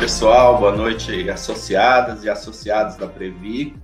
pessoal. Boa noite, associadas e associados da Previ.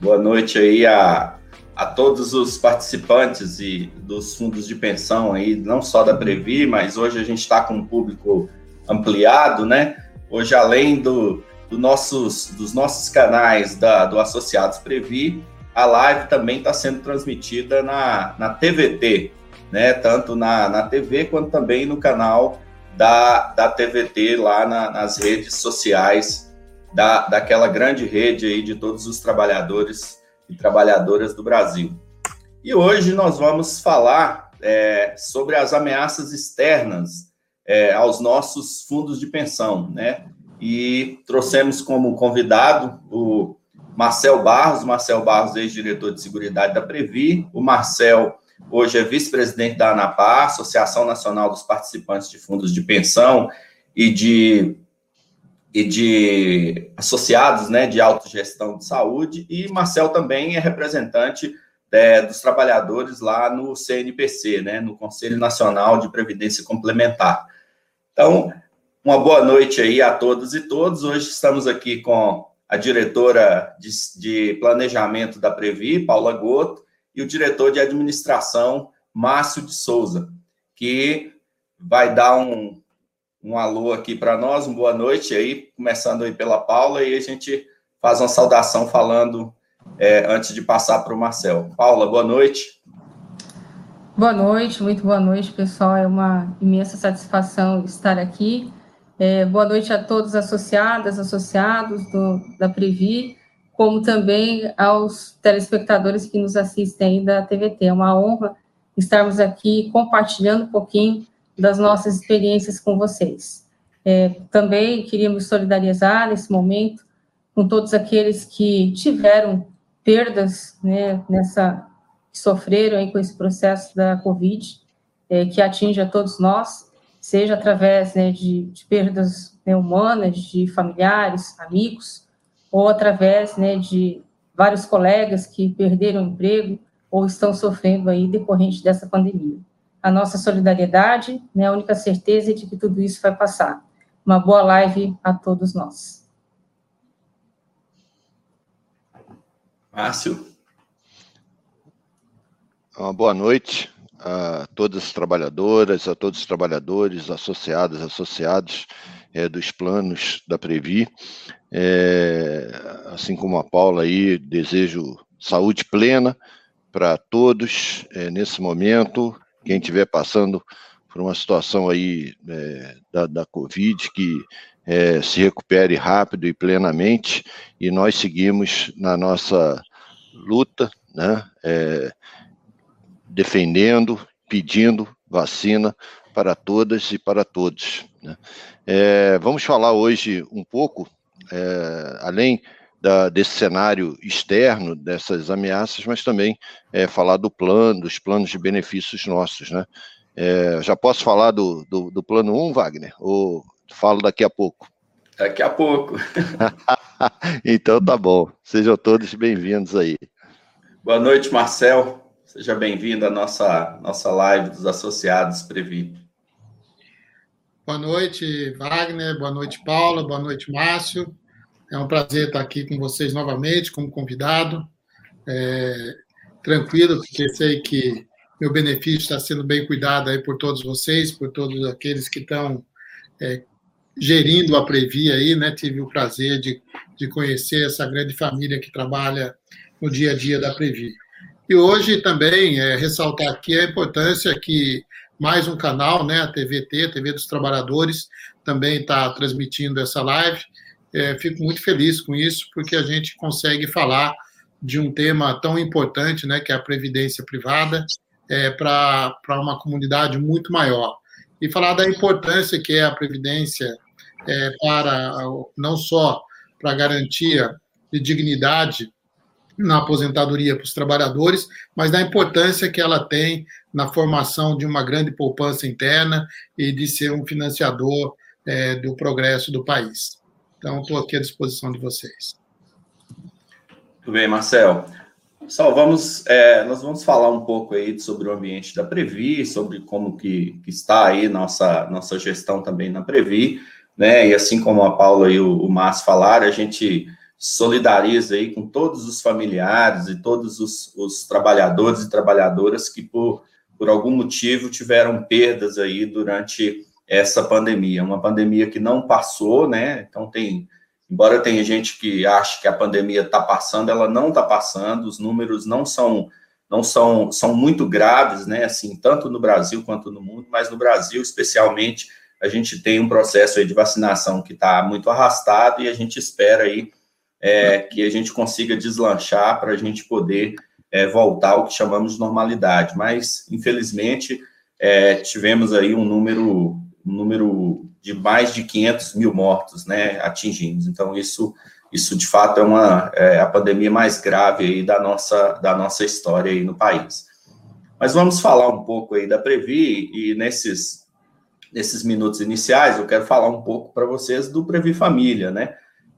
Boa noite aí a, a todos os participantes e dos fundos de pensão aí, não só da Previ, mas hoje a gente está com um público ampliado, né? Hoje, além do, do nossos, dos nossos canais da, do Associados Previ, a live também está sendo transmitida na, na TVT, né? Tanto na, na TV quanto também no canal da, da TVT lá na, nas redes sociais da, daquela grande rede aí de todos os trabalhadores e trabalhadoras do Brasil. E hoje nós vamos falar é, sobre as ameaças externas é, aos nossos fundos de pensão, né? E trouxemos como convidado o Marcel Barros, Marcel Barros, ex-diretor de Seguridade da Previ, o Marcel Hoje é vice-presidente da ANAPAR, Associação Nacional dos Participantes de Fundos de Pensão e de, e de associados né, de autogestão de saúde, e Marcel também é representante é, dos trabalhadores lá no CNPC, né, no Conselho Nacional de Previdência Complementar. Então, uma boa noite aí a todos e todos. Hoje estamos aqui com a diretora de, de planejamento da Previ, Paula Goto, e o diretor de administração, Márcio de Souza, que vai dar um, um alô aqui para nós, uma boa noite aí, começando aí pela Paula, e a gente faz uma saudação falando é, antes de passar para o Marcel. Paula, boa noite. Boa noite, muito boa noite, pessoal. É uma imensa satisfação estar aqui. É, boa noite a todos associadas, associados do, da Previ como também aos telespectadores que nos assistem da TVT. É uma honra estarmos aqui compartilhando um pouquinho das nossas experiências com vocês. É, também queria me solidarizar nesse momento com todos aqueles que tiveram perdas, né, nessa, que sofreram aí com esse processo da Covid, é, que atinge a todos nós, seja através né, de, de perdas né, humanas, de familiares, amigos, ou através né, de vários colegas que perderam o emprego ou estão sofrendo aí decorrente dessa pandemia. A nossa solidariedade, né, a única certeza é de que tudo isso vai passar. Uma boa live a todos nós. Márcio. Uma boa noite a todas as trabalhadoras, a todos os trabalhadores, associadas, associados é, dos planos da Previ. É, assim como a Paula aí, desejo saúde plena para todos é, nesse momento. Quem estiver passando por uma situação aí é, da, da Covid, que é, se recupere rápido e plenamente, e nós seguimos na nossa luta, né, é, defendendo, pedindo vacina para todas e para todos. Né? É, vamos falar hoje um pouco, é, além da, desse cenário externo, dessas ameaças, mas também é, falar do plano, dos planos de benefícios nossos. Né? É, já posso falar do, do, do plano 1, Wagner? Ou falo daqui a pouco? Daqui a pouco. então tá bom. Sejam todos bem-vindos aí. Boa noite, Marcel. Seja bem-vindo à nossa, nossa live dos associados Previ. Boa noite, Wagner. Boa noite, Paula. Boa noite, Márcio. É um prazer estar aqui com vocês novamente, como convidado. É, tranquilo, porque sei que meu benefício está sendo bem cuidado aí por todos vocês, por todos aqueles que estão é, gerindo a Previ aí, né? Tive o prazer de, de conhecer essa grande família que trabalha no dia a dia da Previ. E hoje também é, ressaltar aqui a importância que mais um canal, né, a TVT, TV dos Trabalhadores, também está transmitindo essa live. É, fico muito feliz com isso, porque a gente consegue falar de um tema tão importante, né, que é a previdência privada, é, para uma comunidade muito maior. E falar da importância que é a previdência é, para não só para a garantia de dignidade na aposentadoria para os trabalhadores, mas da importância que ela tem na formação de uma grande poupança interna e de ser um financiador é, do progresso do país. Então, estou aqui à disposição de vocês. Muito bem, Marcel. Pessoal, vamos, é, nós vamos falar um pouco aí sobre o ambiente da Previ, sobre como que, que está aí nossa, nossa gestão também na Previ. né? E assim como a Paula e o, o Márcio falaram, a gente solidariza aí com todos os familiares e todos os, os trabalhadores e trabalhadoras que por, por algum motivo tiveram perdas aí durante essa pandemia, uma pandemia que não passou, né? Então tem, embora tenha gente que acha que a pandemia está passando, ela não está passando, os números não são não são são muito graves, né? Assim, tanto no Brasil quanto no mundo, mas no Brasil especialmente a gente tem um processo aí de vacinação que está muito arrastado e a gente espera aí é, que a gente consiga deslanchar para a gente poder é, voltar ao que chamamos de normalidade. Mas, infelizmente, é, tivemos aí um número, um número de mais de 500 mil mortos, né, atingimos. Então, isso, isso de fato é uma é a pandemia mais grave aí da nossa, da nossa história aí no país. Mas vamos falar um pouco aí da Previ e nesses, nesses minutos iniciais eu quero falar um pouco para vocês do Previ Família, né?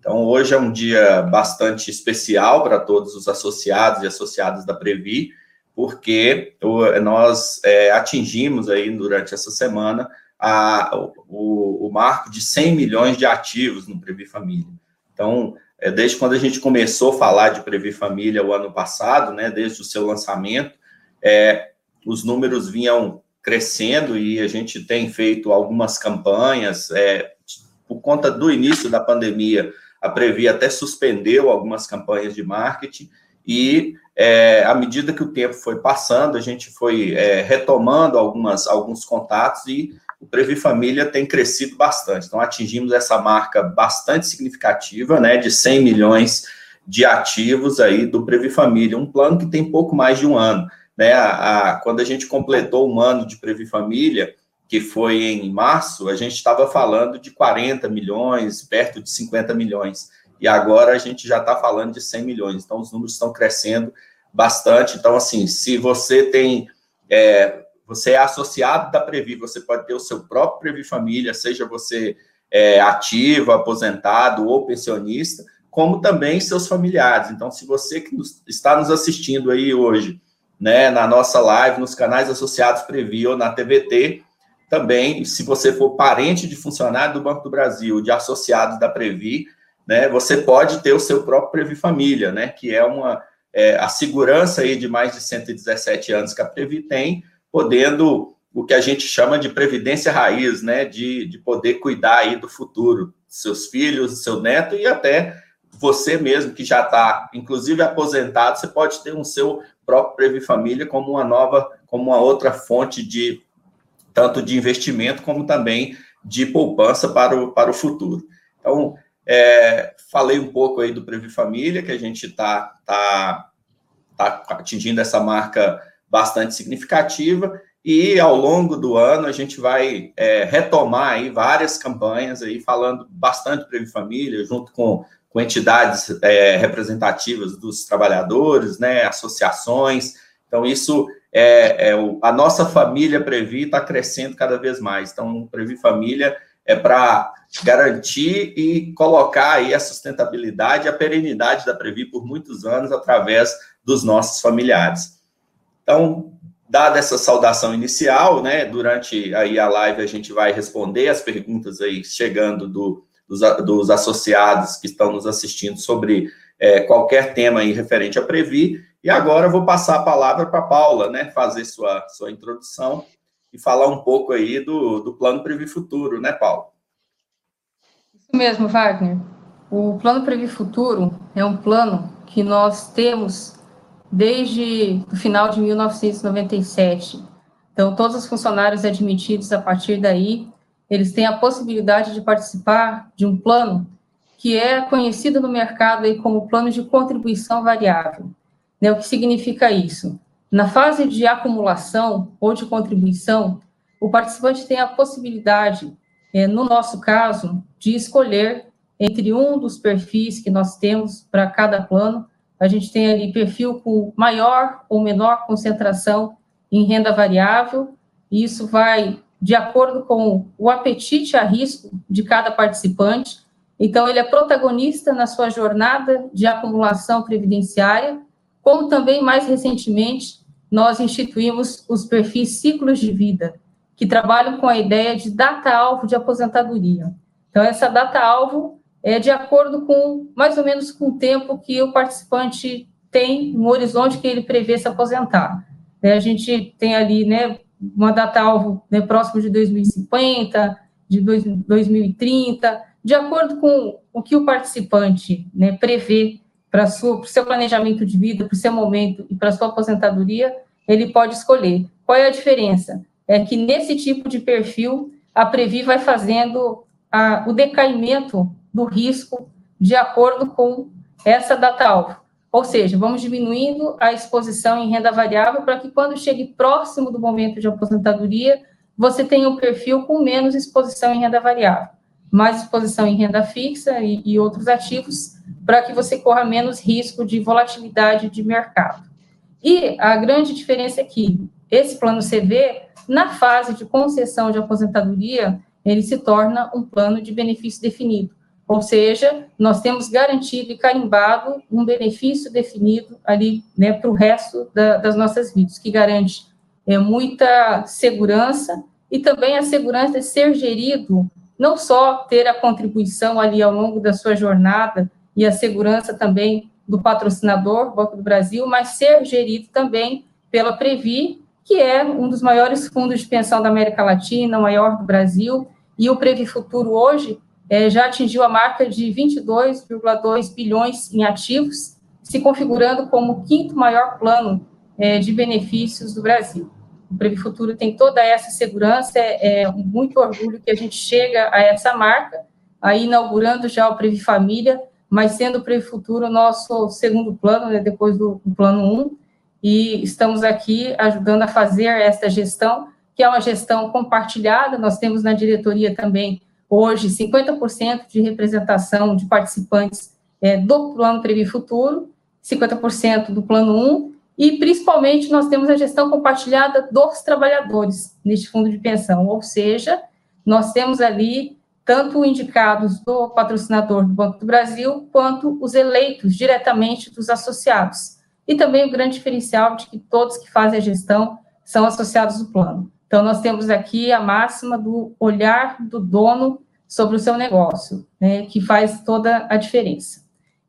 Então, hoje é um dia bastante especial para todos os associados e associadas da Previ, porque nós é, atingimos aí durante essa semana a, o, o, marco de 100 milhões de ativos no Previ Família. Então, é, desde quando a gente começou a falar de Previ Família o ano passado, né, desde o seu lançamento, é, os números vinham crescendo e a gente tem feito algumas campanhas é, por conta do início da pandemia a Previ até suspendeu algumas campanhas de marketing e é, à medida que o tempo foi passando, a gente foi é, retomando algumas, alguns contatos e o Previ Família tem crescido bastante. Então, atingimos essa marca bastante significativa, né, de 100 milhões de ativos aí do Previ Família, um plano que tem pouco mais de um ano. Né, a, a, quando a gente completou um ano de Previ Família, que foi em março, a gente estava falando de 40 milhões, perto de 50 milhões. E agora a gente já está falando de 100 milhões. Então, os números estão crescendo bastante. Então, assim, se você tem. É, você é associado da Previ, você pode ter o seu próprio Previ Família, seja você é, ativo, aposentado ou pensionista, como também seus familiares. Então, se você que nos, está nos assistindo aí hoje, né, na nossa live, nos canais associados Previ ou na TVT, também, se você for parente de funcionário do Banco do Brasil, de associados da Previ, né, você pode ter o seu próprio Previ Família, né, que é uma é, a segurança aí de mais de 117 anos que a Previ tem, podendo o que a gente chama de previdência raiz, né, de, de poder cuidar aí do futuro, seus filhos, seu neto e até você mesmo que já está, inclusive aposentado, você pode ter um seu próprio Previ Família como uma nova, como uma outra fonte de tanto de investimento como também de poupança para o, para o futuro. Então, é, falei um pouco aí do Previ Família, que a gente está tá, tá atingindo essa marca bastante significativa, e ao longo do ano a gente vai é, retomar aí várias campanhas aí, falando bastante do Previ Família, junto com, com entidades é, representativas dos trabalhadores, né, associações. Então, isso é, é o, a nossa família Previ está crescendo cada vez mais. Então, Previ Família é para garantir e colocar aí a sustentabilidade, a perenidade da Previ por muitos anos através dos nossos familiares. Então, dada essa saudação inicial, né, durante aí a live a gente vai responder as perguntas aí chegando do, dos, dos associados que estão nos assistindo sobre é, qualquer tema aí referente a Previ, e agora eu vou passar a palavra para a Paula, né, fazer sua, sua introdução e falar um pouco aí do, do Plano Previ Futuro, né, Paula? Isso mesmo, Wagner. O Plano Previ Futuro é um plano que nós temos desde o final de 1997. Então, todos os funcionários admitidos a partir daí, eles têm a possibilidade de participar de um plano que é conhecido no mercado aí como plano de contribuição variável. Né, o que significa isso? Na fase de acumulação ou de contribuição, o participante tem a possibilidade, é, no nosso caso, de escolher entre um dos perfis que nós temos para cada plano. A gente tem ali perfil com maior ou menor concentração em renda variável, e isso vai de acordo com o apetite a risco de cada participante. Então, ele é protagonista na sua jornada de acumulação previdenciária como também, mais recentemente, nós instituímos os perfis ciclos de vida, que trabalham com a ideia de data-alvo de aposentadoria. Então, essa data-alvo é de acordo com, mais ou menos, com o tempo que o participante tem no horizonte que ele prevê se aposentar. É, a gente tem ali, né, uma data-alvo né, próximo de 2050, de 2030, de acordo com o que o participante né, prevê para o seu planejamento de vida, para o seu momento e para a sua aposentadoria, ele pode escolher. Qual é a diferença? É que nesse tipo de perfil, a Previ vai fazendo a, o decaimento do risco de acordo com essa data-alvo. Ou seja, vamos diminuindo a exposição em renda variável para que quando chegue próximo do momento de aposentadoria, você tenha um perfil com menos exposição em renda variável, mais exposição em renda fixa e, e outros ativos, para que você corra menos risco de volatilidade de mercado. E a grande diferença é que esse plano CV, na fase de concessão de aposentadoria, ele se torna um plano de benefício definido. Ou seja, nós temos garantido e carimbado um benefício definido ali né, para o resto da, das nossas vidas, que garante é, muita segurança e também a segurança de ser gerido, não só ter a contribuição ali ao longo da sua jornada e a segurança também do patrocinador, Banco do Brasil, mas ser gerido também pela Previ, que é um dos maiores fundos de pensão da América Latina, o maior do Brasil, e o Previ Futuro hoje é, já atingiu a marca de 22,2 bilhões em ativos, se configurando como o quinto maior plano é, de benefícios do Brasil. O Previ Futuro tem toda essa segurança, é, é muito orgulho que a gente chega a essa marca, aí inaugurando já o Previ Família, mas sendo o Previ Futuro o nosso segundo plano, né, depois do, do plano 1, e estamos aqui ajudando a fazer essa gestão, que é uma gestão compartilhada, nós temos na diretoria também hoje 50% de representação de participantes é, do Plano Previ Futuro, 50% do Plano 1, e principalmente nós temos a gestão compartilhada dos trabalhadores neste fundo de pensão, ou seja, nós temos ali tanto indicados do patrocinador do Banco do Brasil, quanto os eleitos diretamente dos associados. E também o grande diferencial de que todos que fazem a gestão são associados do plano. Então, nós temos aqui a máxima do olhar do dono sobre o seu negócio, né, que faz toda a diferença.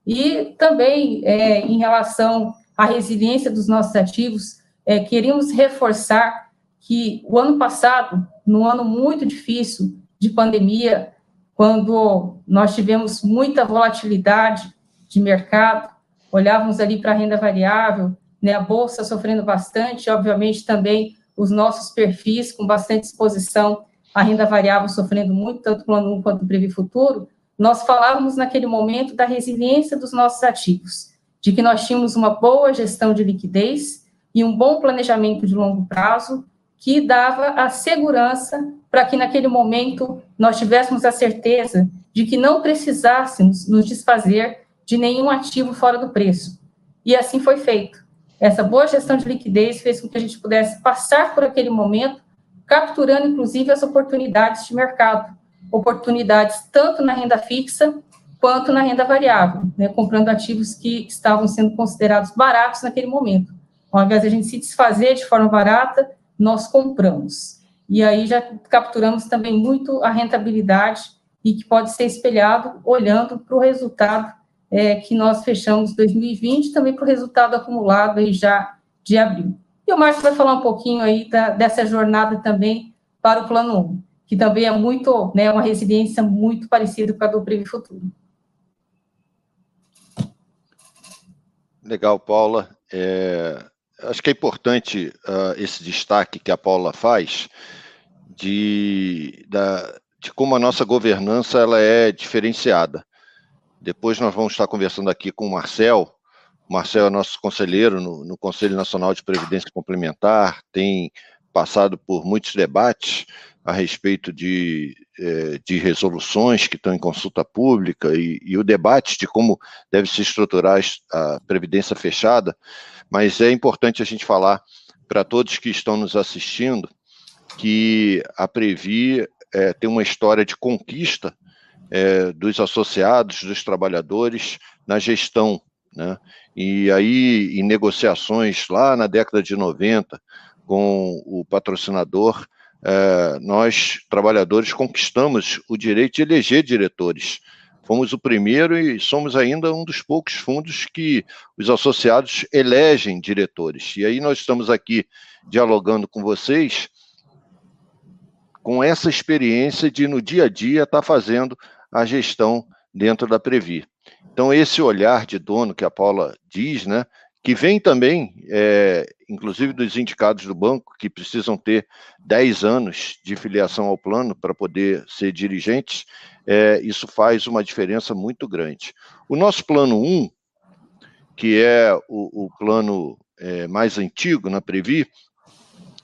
E também, é, em relação à resiliência dos nossos ativos, é, queríamos reforçar que o ano passado, no ano muito difícil de pandemia, quando nós tivemos muita volatilidade de mercado, olhávamos ali para a renda variável, né, a bolsa sofrendo bastante, obviamente também os nossos perfis com bastante exposição à renda variável sofrendo muito, tanto o plano 1 quanto o Previ Futuro, nós falávamos naquele momento da resiliência dos nossos ativos, de que nós tínhamos uma boa gestão de liquidez e um bom planejamento de longo prazo que dava a segurança para que naquele momento nós tivéssemos a certeza de que não precisássemos nos desfazer de nenhum ativo fora do preço. E assim foi feito. Essa boa gestão de liquidez fez com que a gente pudesse passar por aquele momento, capturando inclusive as oportunidades de mercado, oportunidades tanto na renda fixa quanto na renda variável, né, comprando ativos que estavam sendo considerados baratos naquele momento. Ao invés de a gente se desfazer de forma barata, nós compramos. E aí já capturamos também muito a rentabilidade e que pode ser espelhado olhando para o resultado é, que nós fechamos 2020, também para o resultado acumulado aí já de abril. E o Márcio vai falar um pouquinho aí da, dessa jornada também para o Plano 1, que também é muito, né, uma residência muito parecida com a do Previ Futuro. Legal, Paula. É, acho que é importante uh, esse destaque que a Paula faz de, da, de como a nossa governança ela é diferenciada. Depois nós vamos estar conversando aqui com o Marcel. O Marcel é nosso conselheiro no, no Conselho Nacional de Previdência Complementar, tem passado por muitos debates a respeito de, eh, de resoluções que estão em consulta pública e, e, o debate de como deve se estruturar a previdência fechada, mas é importante a gente falar para todos que estão nos assistindo que a Previ é, tem uma história de conquista é, dos associados, dos trabalhadores na gestão. Né? E aí, em negociações lá na década de 90, com o patrocinador, é, nós, trabalhadores, conquistamos o direito de eleger diretores. Fomos o primeiro e somos ainda um dos poucos fundos que os associados elegem diretores. E aí nós estamos aqui dialogando com vocês com essa experiência de, no dia a dia, estar tá fazendo a gestão dentro da Previ. Então, esse olhar de dono que a Paula diz, né, que vem também, é, inclusive dos indicados do banco, que precisam ter 10 anos de filiação ao plano para poder ser dirigentes, é, isso faz uma diferença muito grande. O nosso plano 1, que é o, o plano é, mais antigo na Previ,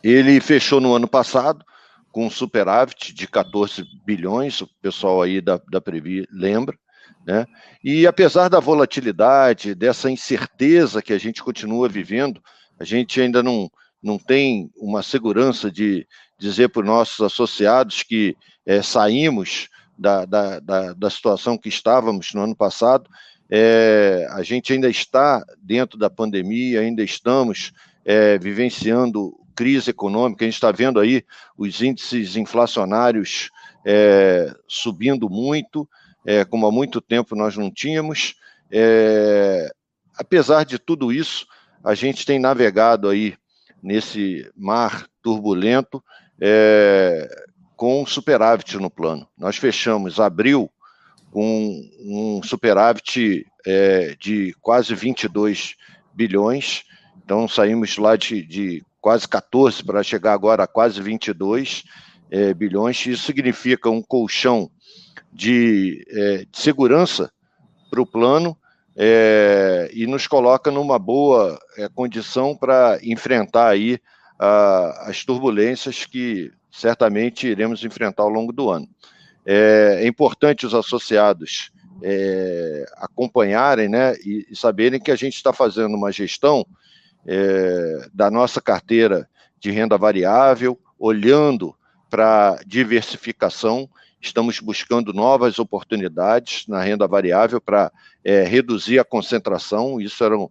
ele fechou no ano passado, com superávit de 14 bilhões, o pessoal aí da, da Previ lembra, né? E apesar da volatilidade, dessa incerteza que a gente continua vivendo, a gente ainda não, não tem uma segurança de dizer para os nossos associados que é, saímos da, da, da, da, situação que estávamos no ano passado. É, a gente ainda está dentro da pandemia, ainda estamos é, vivenciando crise econômica, a gente está vendo aí os índices inflacionários é, subindo muito, é, como há muito tempo nós não tínhamos. É, apesar de tudo isso, a gente tem navegado aí nesse mar turbulento é, com superávit no plano. Nós fechamos abril com um superávit é, de quase 22 bilhões, então saímos lá de, de quase 14 para chegar agora a quase 22 é, bilhões. Isso significa um colchão de, é, de segurança para o plano é, e nos coloca numa boa é, condição para enfrentar aí a, as turbulências que certamente iremos enfrentar ao longo do ano. É, é importante os associados é, acompanharem né, e, e saberem que a gente está fazendo uma gestão é, da nossa carteira de renda variável, olhando para diversificação. Estamos buscando novas oportunidades na renda variável para é, reduzir a concentração. Isso era um,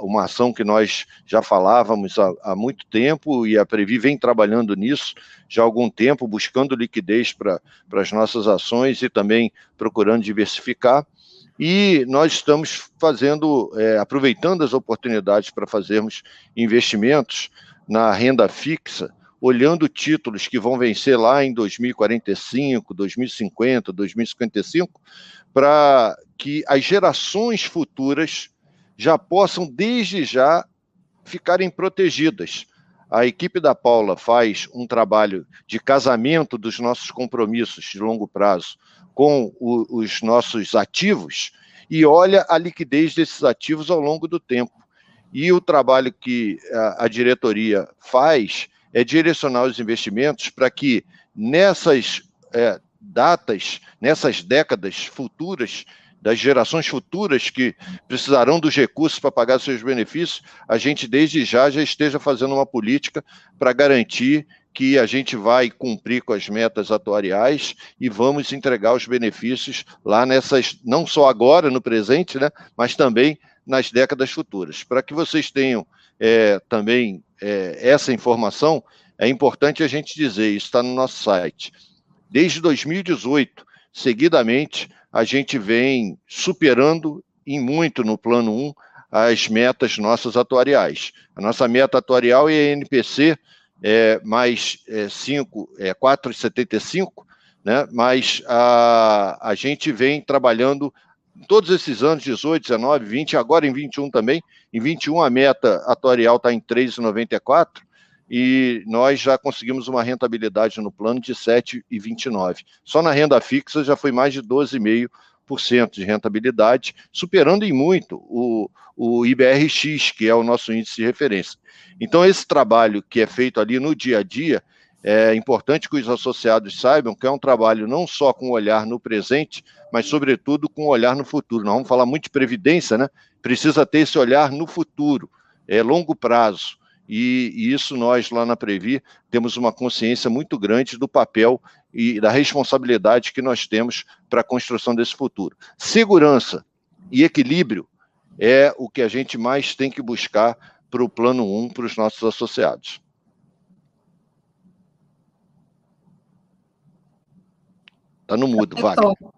uma ação que nós já falávamos há, há, muito tempo e a Previ vem trabalhando nisso já há algum tempo, buscando liquidez para as nossas ações e também procurando diversificar. E nós estamos fazendo, é, aproveitando as oportunidades para fazermos investimentos na renda fixa, olhando títulos que vão vencer lá em 2045, 2050, 2055, para que as gerações futuras já possam, desde já, ficarem protegidas. A equipe da Paula faz um trabalho de casamento dos nossos compromissos de longo prazo com o, os nossos ativos e olha a liquidez desses ativos ao longo do tempo. E o trabalho que a, a diretoria faz é direcionar os investimentos para que nessas é, datas, nessas décadas futuras, das gerações futuras que precisarão dos recursos para pagar seus benefícios, a gente desde já já esteja fazendo uma política para garantir que a gente vai cumprir com as metas atuariais e vamos entregar os benefícios lá nessas, não só agora, no presente, né, mas também nas décadas futuras. Para que vocês tenham é, também é, essa informação, é importante a gente dizer, isso está no nosso site. Desde 2018, seguidamente, a gente vem superando em muito no plano 1 as metas nossas atuariais. A nossa meta atuarial é a NPC é, mais é, 5, é, 4,75, né? mas a, a gente vem trabalhando todos esses anos, 18, 19, 20, agora em 21 também. Em 21 a meta atuarial está em 3,94 e nós já conseguimos uma rentabilidade no plano de 7,29. Só na renda fixa já foi mais de 12,5% de rentabilidade, superando em muito o, o IBRX, que é o nosso índice de referência. Então, esse trabalho que é feito ali no dia a dia, é importante que os associados saibam que é um trabalho não só com olhar no presente, mas, sobretudo, com olhar no futuro. Nós vamos falar muito de previdência, né? Precisa ter esse olhar no futuro, é longo prazo e, e, isso nós lá na Previ temos uma consciência muito grande do papel e da responsabilidade que nós temos para a construção desse futuro. Segurança e equilíbrio é o que a gente mais tem que buscar para o plano 1 para os nossos associados. Está no mudo, tá Wagner.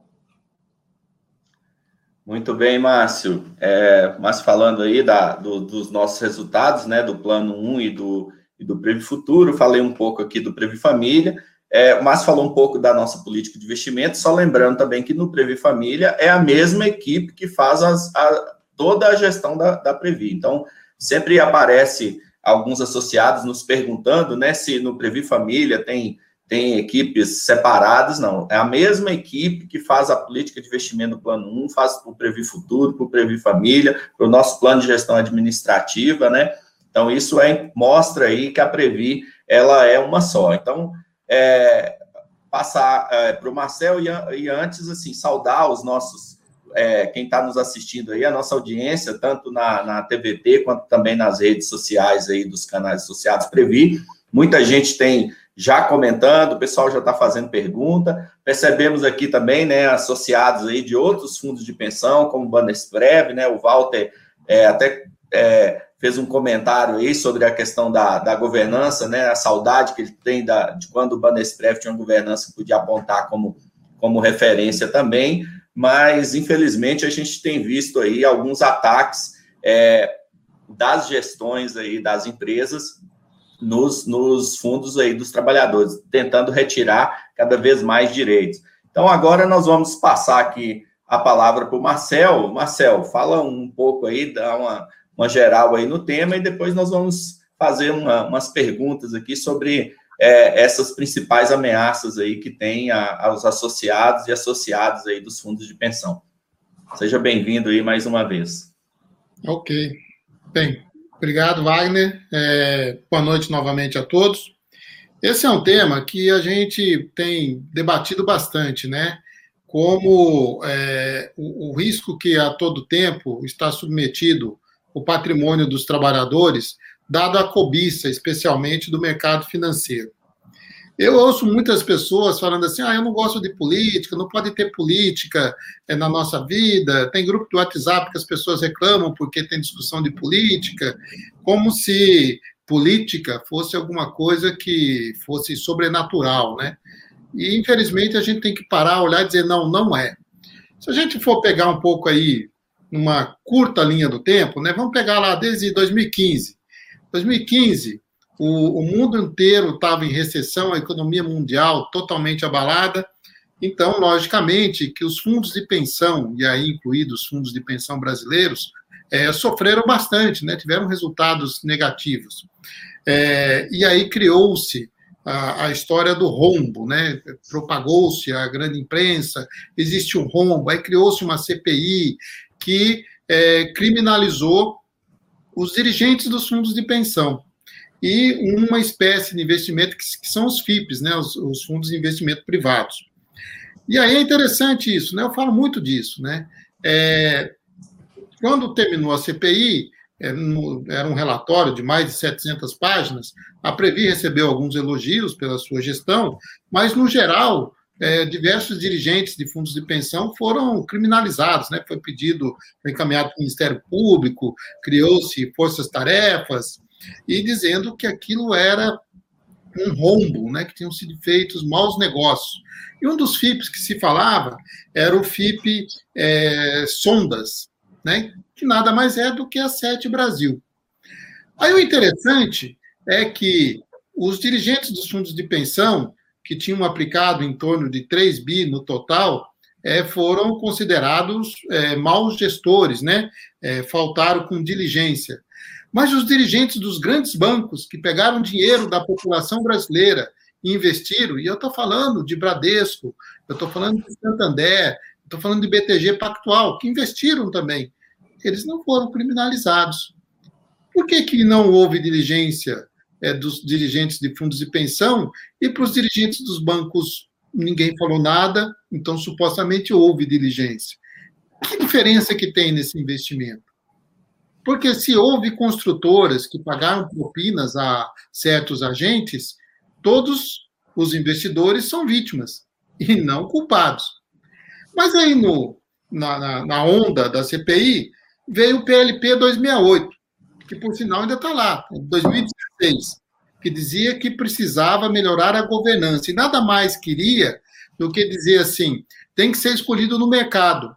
Muito bem, Márcio. É, Márcio falando aí da, do, dos nossos resultados, né, do Plano 1 e do, e do Previ Futuro, falei um pouco aqui do Previ Família, é, Márcio falou um pouco da nossa política de investimento, só lembrando também que no Previ Família é a mesma equipe que faz as, a, toda a gestão da, da Previ. Então, sempre aparece alguns associados nos perguntando, né, se no Previ Família tem tem equipes separadas, não. É a mesma equipe que faz a política de investimento no plano 1, faz para o Previ Futuro, para o Previ Família, para o nosso plano de gestão administrativa, né? Então, isso é, mostra aí que a Previ, ela é uma só. Então, é, passar é, para o Marcel e, e, antes, assim, saudar os nossos, é, quem está nos assistindo aí, a nossa audiência, tanto na, na TVT quanto também nas redes sociais aí dos canais associados Previ. Muita gente tem já comentando, o pessoal já está fazendo pergunta. Percebemos aqui também, né, associados aí de outros fundos de pensão, como o Banesprev, né, o Walter é, até é, fez um comentário aí sobre a questão da, da governança, né, a saudade que ele tem da, de quando o Banesprev tinha uma governança que podia apontar como, como referência também, mas infelizmente a gente tem visto aí alguns ataques é, das gestões aí das empresas nos, nos fundos aí dos trabalhadores, tentando retirar cada vez mais direitos. Então, agora nós vamos passar aqui a palavra para o Marcel. Marcel, fala um pouco aí, dá uma, uma geral aí no tema, e depois nós vamos fazer uma, umas perguntas aqui sobre é, essas principais ameaças aí que tem a, aos associados e associados aí dos fundos de pensão. Seja bem-vindo aí mais uma vez. Ok. Bem, Obrigado, Wagner. É, boa noite novamente a todos. Esse é um tema que a gente tem debatido bastante, né? Como é, o, o, risco que a todo tempo está submetido o patrimônio dos trabalhadores, dado a cobiça, especialmente do mercado financeiro. Eu ouço muitas pessoas falando assim: ah, eu não gosto de política, não pode ter política é, na nossa vida. Tem grupo do WhatsApp que as pessoas reclamam porque tem discussão de política, como se política fosse alguma coisa que fosse sobrenatural, né? E infelizmente a gente tem que parar, olhar e dizer: não, não é. Se a gente for pegar um pouco aí, numa curta linha do tempo, né? Vamos pegar lá desde 2015. 2015, o, o mundo inteiro estava em recessão, a economia mundial totalmente abalada. Então, logicamente, que os fundos de pensão, e aí incluídos os fundos de pensão brasileiros, é, sofreram bastante, né? tiveram resultados negativos. É, e aí criou-se a, a, história do rombo, né? propagou-se a grande imprensa, existe um rombo, aí criou-se uma CPI que é, criminalizou os dirigentes dos fundos de pensão e uma espécie de investimento que, que são os FIPs, né, os, os, fundos de investimento privados. E aí é interessante isso, né? Eu falo muito disso, né? É, quando terminou a CPI, é, era um relatório de mais de 700 páginas, a Previ recebeu alguns elogios pela sua gestão, mas, no geral, é, diversos dirigentes de fundos de pensão foram criminalizados, né? Foi pedido, foi encaminhado para o Ministério Público, criou-se forças-tarefas, e dizendo que aquilo era um rombo, né, que tinham sido feitos maus negócios. E um dos FIPs que se falava era o FIP é, Sondas, né, que nada mais é do que a Sete Brasil. Aí o interessante é que os dirigentes dos fundos de pensão, que tinham aplicado em torno de 3 bi no total, é, foram considerados é, maus gestores, né? É, faltaram com diligência. Mas os dirigentes dos grandes bancos que pegaram dinheiro da população brasileira e investiram, e eu estou falando de Bradesco, eu estou falando de Santander, estou falando de BTG Pactual, que investiram também, eles não foram criminalizados. Por que, que não houve diligência é, dos dirigentes de fundos de pensão e para os dirigentes dos bancos ninguém falou nada, então supostamente houve diligência? Que diferença que tem nesse investimento? Porque se houve construtoras que pagaram propinas a certos agentes, todos os investidores são vítimas e não culpados. Mas aí no, na, na onda da CPI veio o PLP 268, que por sinal ainda está lá, 2016, que dizia que precisava melhorar a governança e nada mais queria do que dizer assim, tem que ser escolhido no mercado.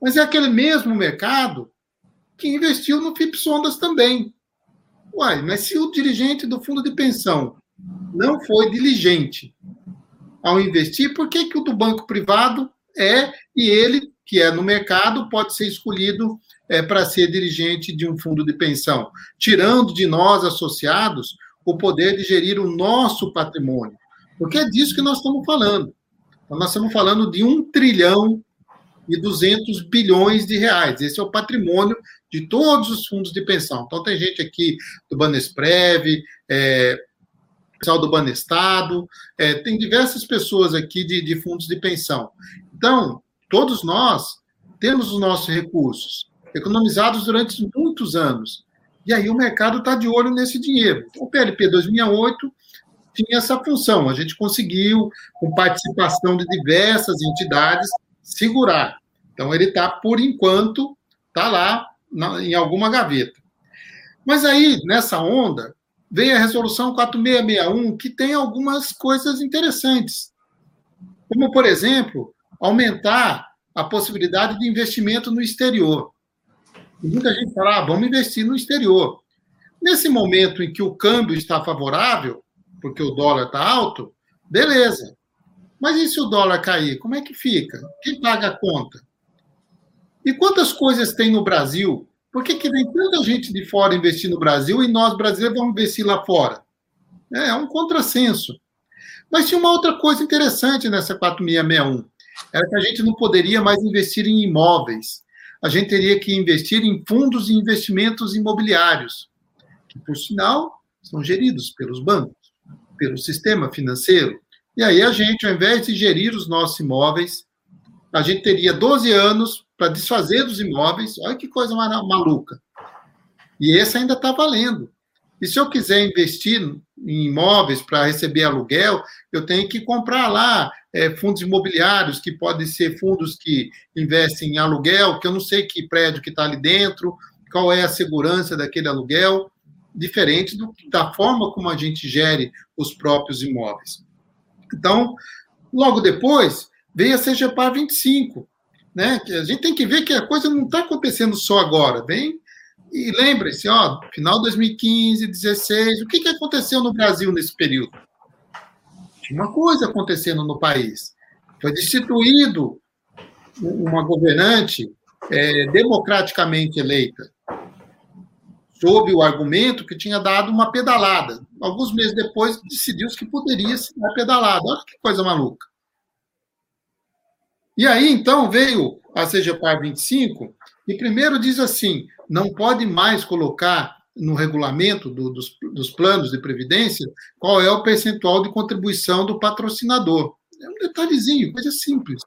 Mas é aquele mesmo mercado que investiu no FIPS Ondas também. Uai, mas se o dirigente do fundo de pensão não foi diligente ao investir, por que, que o do banco privado é e ele, que é no mercado, pode ser escolhido é, para ser dirigente de um fundo de pensão, tirando de nós associados o poder de gerir o nosso patrimônio? Porque é disso que nós estamos falando. Então, nós estamos falando de um trilhão e 200 bilhões de reais. Esse é o patrimônio de todos os fundos de pensão. Então, tem gente aqui do Banesprev, é, pessoal do Banestado, é, tem diversas pessoas aqui de, de fundos de pensão. Então, todos nós temos os nossos recursos economizados durante muitos anos. E aí o mercado está de olho nesse dinheiro. O PLP 2008 tinha essa função. A gente conseguiu, com participação de diversas entidades, segurar. Então, ele está, por enquanto, está lá na, em alguma gaveta. Mas aí, nessa onda, veio a resolução 4661, que tem algumas coisas interessantes. Como, por exemplo, aumentar a possibilidade de investimento no exterior. E muita gente fala, ah, vamos investir no exterior. Nesse momento em que o câmbio está favorável, porque o dólar está alto, beleza. Mas e se o dólar cair? Como é que fica? Quem paga a conta? E quantas coisas tem no Brasil? Por que, que vem tanta gente de fora investir no Brasil e nós, brasileiros, vamos investir lá fora? É, é um contrassenso. Mas tinha uma outra coisa interessante nessa 4661. Era que a gente não poderia mais investir em imóveis. A gente teria que investir em fundos de investimentos imobiliários, que, por sinal, são geridos pelos bancos pelo sistema financeiro. E aí a gente, ao invés de gerir os nossos imóveis, a gente teria 12 anos para desfazer dos imóveis. Olha que coisa maluca. E esse ainda está valendo. E se eu quiser investir em imóveis para receber aluguel, eu tenho que comprar lá é, fundos imobiliários, que podem ser fundos que investem em aluguel, que eu não sei que prédio que está ali dentro, qual é a segurança daquele aluguel diferente do, da forma como a gente gere os próprios imóveis. Então, logo depois, veio a CGPAR 25, né? Que a gente tem que ver que a coisa não está acontecendo só agora, vem e lembre-se, ó, final de 2015, 16, o que, que aconteceu no Brasil nesse período? Tinha uma coisa acontecendo no país. Foi destituído uma governante é, democraticamente eleita sob o argumento que tinha dado uma pedalada. Alguns meses depois, decidiu-se que poderia ser uma pedalada. Olha que coisa maluca. E aí, então, veio a CGPAR 25 e primeiro diz assim, não pode mais colocar no regulamento do, dos, dos planos de previdência qual é o percentual de contribuição do patrocinador. É um detalhezinho, coisa simples.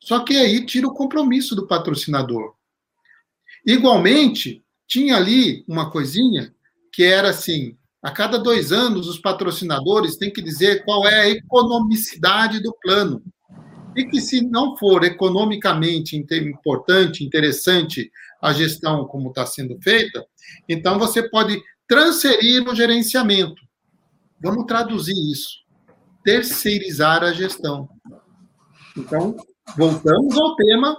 Só que aí tira o compromisso do patrocinador. Igualmente, tinha ali uma coisinha que era assim: a cada dois anos, os patrocinadores têm que dizer qual é a economicidade do plano. E que, se não for economicamente importante, interessante a gestão como está sendo feita, então você pode transferir o gerenciamento. Vamos traduzir isso. Terceirizar a gestão. Então, voltamos ao tema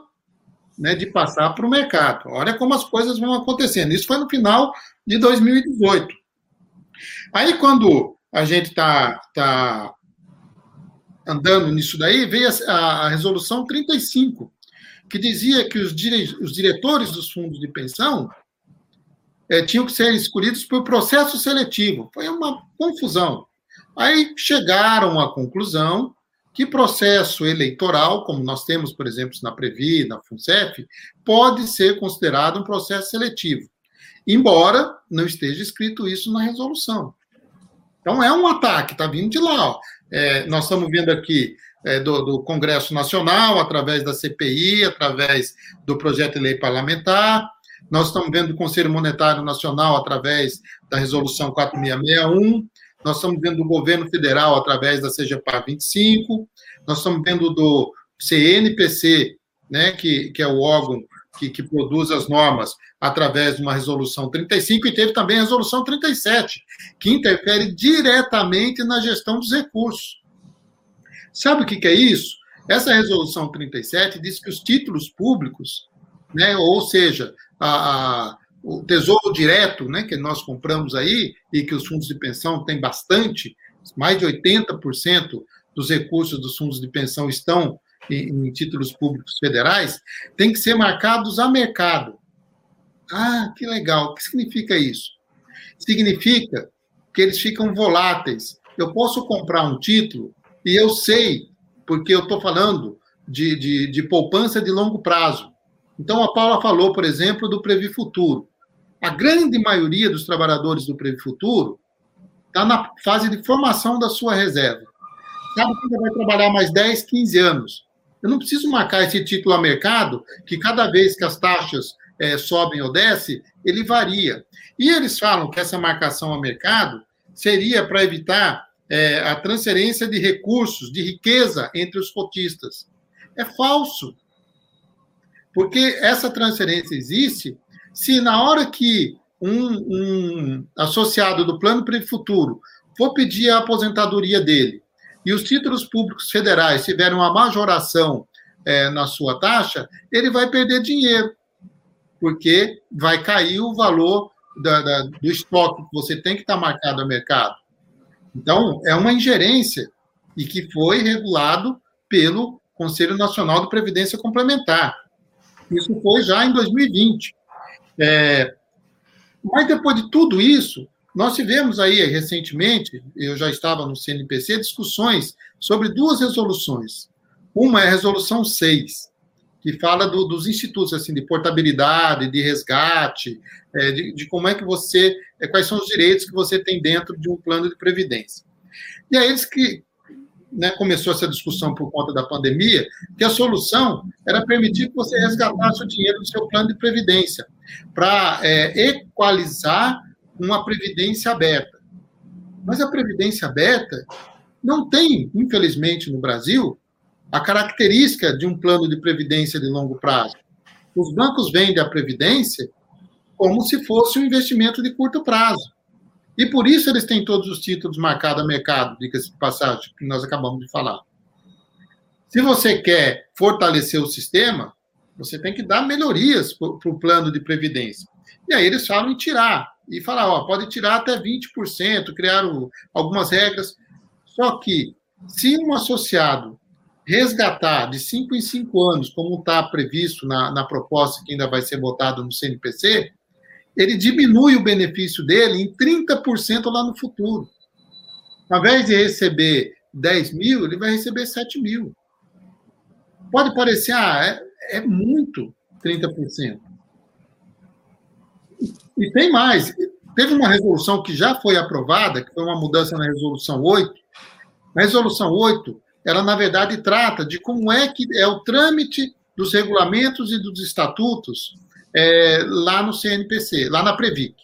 né, de passar para o mercado. Olha como as coisas vão acontecendo. Isso foi no final de 2018. Aí, quando a gente está tá andando nisso daí, veio a, a, resolução 35, que dizia que os, dire, os diretores dos fundos de pensão é, tinham que ser escolhidos por processo seletivo. Foi uma confusão. Aí chegaram à conclusão que processo eleitoral, como nós temos, por exemplo, na Previ, na FUNCEF, pode ser considerado um processo seletivo, embora não esteja escrito isso na resolução. Então, é um ataque, está vindo de lá. Ó. É, nós estamos vendo aqui é, do, do, Congresso Nacional, através da CPI, através do projeto de lei parlamentar, nós estamos vendo do Conselho Monetário Nacional através da Resolução 4661, nós estamos vendo do governo federal através da CGPAR 25, nós estamos vendo do CNPC, né, que, que é o órgão que, que produz as normas, através de uma resolução 35, e teve também a resolução 37, que interfere diretamente na gestão dos recursos. Sabe o que, que é isso? Essa resolução 37 diz que os títulos públicos, né, ou seja, a, a, o tesouro direto, né, que nós compramos aí, e que os fundos de pensão têm bastante, mais de 80% dos recursos dos fundos de pensão estão em, em títulos públicos federais, tem que ser marcados a mercado. Ah, que legal. O que significa isso? Significa que eles ficam voláteis. Eu posso comprar um título e eu sei, porque eu estou falando de, de, de, poupança de longo prazo. Então, a Paula falou, por exemplo, do Previ Futuro. A grande maioria dos trabalhadores do Previ Futuro está na fase de formação da sua reserva. Sabe que vai trabalhar mais 10, 15 anos. Eu não preciso marcar esse título a mercado, que cada vez que as taxas é, sobem ou descem, ele varia. E eles falam que essa marcação a mercado seria para evitar é, a transferência de recursos, de riqueza entre os cotistas. É falso. Porque essa transferência existe se na hora que um, um associado do Plano Futuro for pedir a aposentadoria dele e os títulos públicos federais tiverem uma majoração é, na sua taxa, ele vai perder dinheiro, porque vai cair o valor da, da, do estoque que você tem que estar marcado a mercado. Então, é uma ingerência e que foi regulado pelo Conselho Nacional de Previdência Complementar. Isso foi já em 2020. É, mas depois de tudo isso, nós tivemos aí recentemente, eu já estava no CNPC, discussões sobre duas resoluções. Uma é a resolução 6, que fala do, dos institutos assim de portabilidade, de resgate, é, de, de, como é que você, é, quais são os direitos que você tem dentro de um plano de previdência. E aí eles que né, começou essa discussão por conta da pandemia, que a solução era permitir que você resgatasse o dinheiro do seu plano de previdência, para é, equalizar uma previdência aberta. Mas a previdência aberta não tem, infelizmente, no Brasil, a característica de um plano de previdência de longo prazo. Os bancos vendem a previdência como se fosse um investimento de curto prazo. E por isso eles têm todos os títulos marcados a mercado, diga-se de passagem, que nós acabamos de falar. Se você quer fortalecer o sistema, você tem que dar melhorias para o plano de previdência. E aí eles falam em tirar. E falar, ó, pode tirar até 20%, criaram algumas regras. Só que, se um associado resgatar de 5 em 5 anos, como está previsto na, na proposta que ainda vai ser votada no CNPC, ele diminui o benefício dele em 30% lá no futuro. Ao invés de receber 10 mil, ele vai receber 7 mil. Pode parecer, ah, é, é muito 30%. E tem mais. Teve uma resolução que já foi aprovada, que foi uma mudança na resolução 8. A resolução 8, ela na verdade trata de como é que é o trâmite dos regulamentos e dos estatutos é, lá no CNPC, lá na Previc.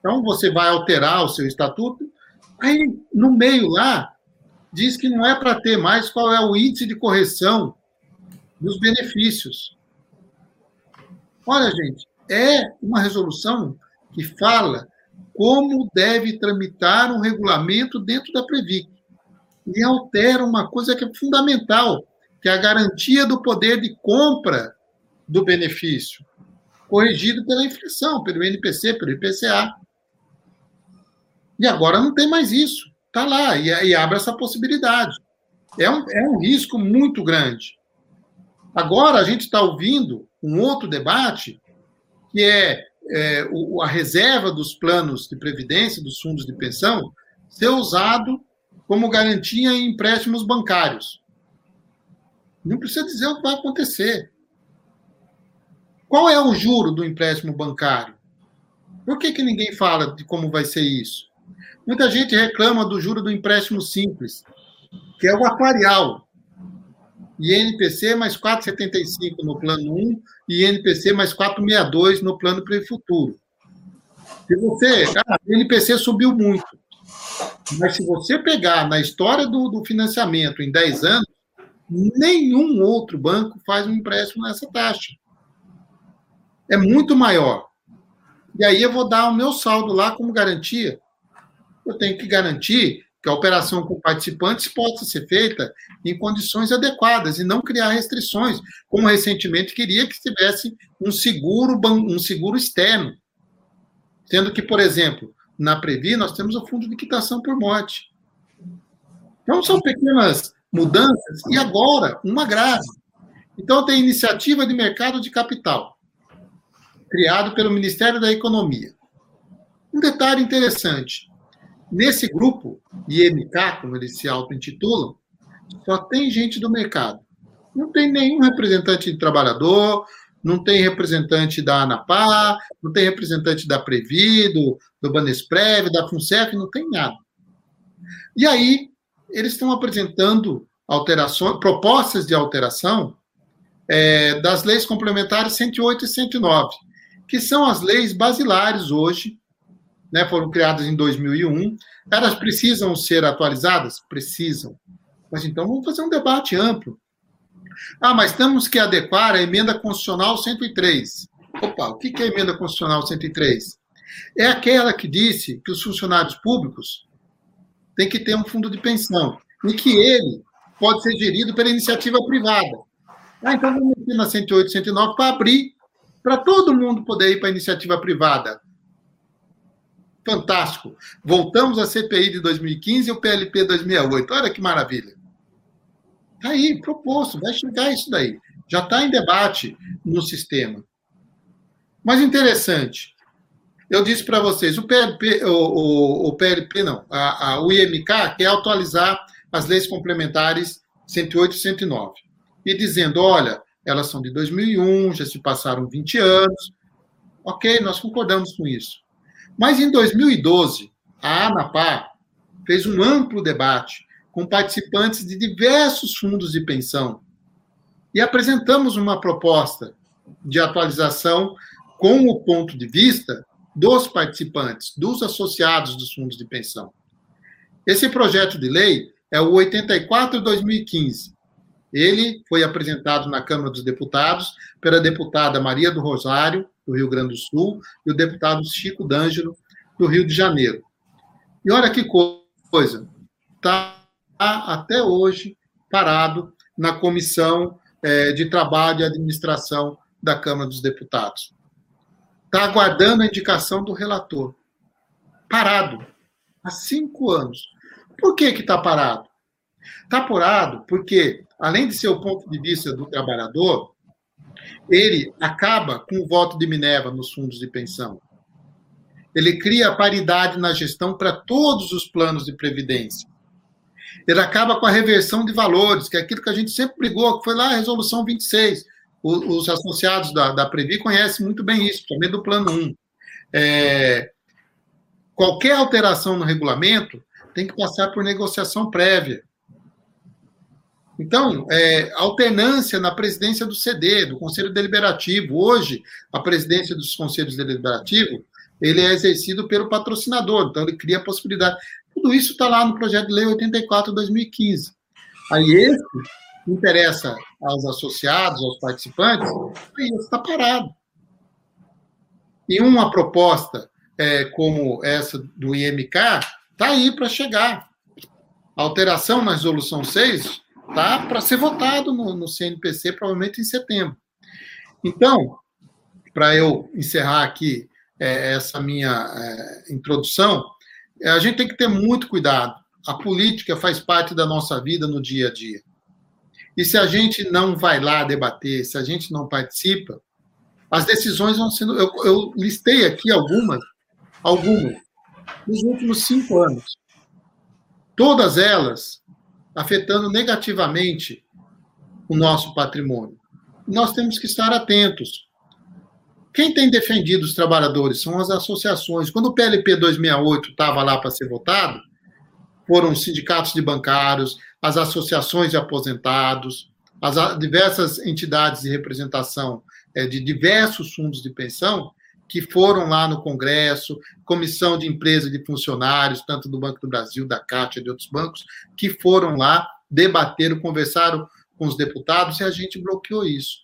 Então você vai alterar o seu estatuto, aí no meio lá diz que não é para ter mais qual é o índice de correção dos benefícios. Olha, gente, é uma resolução que fala como deve tramitar um regulamento dentro da Previc. E altera uma coisa que é fundamental, que é a garantia do poder de compra do benefício, corrigido pela inflação, pelo NPC, pelo IPCA. E agora não tem mais isso. Está lá e, e, abre essa possibilidade. É um, é um risco muito grande. Agora a gente está ouvindo um outro debate que é, é o, a reserva dos planos de previdência, dos fundos de pensão, ser usado como garantia em empréstimos bancários. Não precisa dizer o que vai acontecer. Qual é o juro do empréstimo bancário? Por que, que ninguém fala de como vai ser isso? Muita gente reclama do juro do empréstimo simples, que é o aquarial. INPC mais 4,75 no plano 1 e INPC mais 4,62 no plano pré-futuro. Se você. Ah, o INPC subiu muito. Mas se você pegar na história do, do financiamento em 10 anos, nenhum outro banco faz um empréstimo nessa taxa. É muito maior. E aí eu vou dar o meu saldo lá como garantia. Eu tenho que garantir que a operação com participantes possa ser feita em condições adequadas e não criar restrições, como recentemente queria que tivesse um seguro, um seguro externo. Sendo que, por exemplo, na Previ nós temos o fundo de quitação por morte. Então são pequenas mudanças e agora uma grave. Então tem iniciativa de mercado de capital criado pelo Ministério da Economia. Um detalhe interessante: nesse grupo, IMK, como eles se auto-intitulam, só tem gente do mercado. Não tem nenhum representante de trabalhador, não tem representante da ANAPA, não tem representante da Previ, do, do Banesprev, da FUNCEF, não tem nada. E aí, eles estão apresentando alterações, propostas de alteração é, das leis complementares 108 e 109 que são as leis basilares hoje, né, foram criadas em 2001. Elas precisam ser atualizadas? Precisam. Mas então vamos fazer um debate amplo. Ah, mas temos que adequar a emenda constitucional 103. Opa, o que é a emenda constitucional 103? É aquela que disse que os funcionários públicos têm que ter um fundo de pensão e que ele pode ser gerido pela iniciativa privada. Ah, então vamos meter na 108, 109 para abrir para todo mundo poder ir para a iniciativa privada. Fantástico. Voltamos à CPI de 2015 e o PLP 2008. Olha que maravilha. Está aí, proposto, vai chegar isso daí. Já está em debate no sistema. Mas interessante, eu disse para vocês, o PLP, o, o, o PLP não, a, a, o IMK quer atualizar as leis complementares 108 e 109. E dizendo, olha, elas são de 2001, já se passaram 20 anos. Ok, nós concordamos com isso. Mas em 2012, a ANAPA fez um amplo debate com participantes de diversos fundos de pensão e apresentamos uma proposta de atualização com o ponto de vista dos participantes, dos associados dos fundos de pensão. Esse projeto de lei é o 84-2015, ele foi apresentado na Câmara dos Deputados pela deputada Maria do Rosário, do Rio Grande do Sul, e o deputado Chico D'Angelo, do Rio de Janeiro. E olha que coisa, está até hoje parado na Comissão é, de Trabalho e Administração da Câmara dos Deputados. Está aguardando a indicação do relator. Parado. Há cinco anos. Por que está parado? Está parado porque além de ser o ponto de vista do trabalhador, ele acaba com o voto de Minerva nos fundos de pensão. Ele cria a paridade na gestão para todos os planos de previdência. Ele acaba com a reversão de valores, que é aquilo que a gente sempre brigou, que foi lá a resolução 26. Os associados da, da Previ conhecem muito bem isso, também do plano 1. É, qualquer alteração no regulamento tem que passar por negociação prévia. Então, é, alternância na presidência do CD, do Conselho Deliberativo. Hoje, a presidência dos Conselhos Deliberativos, ele é exercido pelo patrocinador, então ele cria a possibilidade. Tudo isso está lá no projeto de lei 84 2015. Aí esse que interessa aos associados, aos participantes, aí está parado. E uma proposta é, como essa do IMK está aí para chegar. A alteração na resolução 6 tá? para ser votado no, no CNPC, provavelmente em setembro. Então, para eu encerrar aqui é, essa minha é, introdução, é, a gente tem que ter muito cuidado. A política faz parte da nossa vida no dia a dia. E se a gente não vai lá debater, se a gente não participa, as decisões vão sendo. Eu, eu listei aqui algumas, algumas, nos últimos cinco anos. Todas elas afetando negativamente o nosso patrimônio. Nós temos que estar atentos. Quem tem defendido os trabalhadores são as associações. Quando o PLP 268 estava lá para ser votado, foram os sindicatos de bancários, as associações de aposentados, as diversas entidades de representação eh, de diversos fundos de pensão que foram lá no Congresso, comissão de empresa de funcionários, tanto do Banco do Brasil, da Caixa de outros bancos, que foram lá, debateram, conversaram com os deputados e a gente bloqueou isso.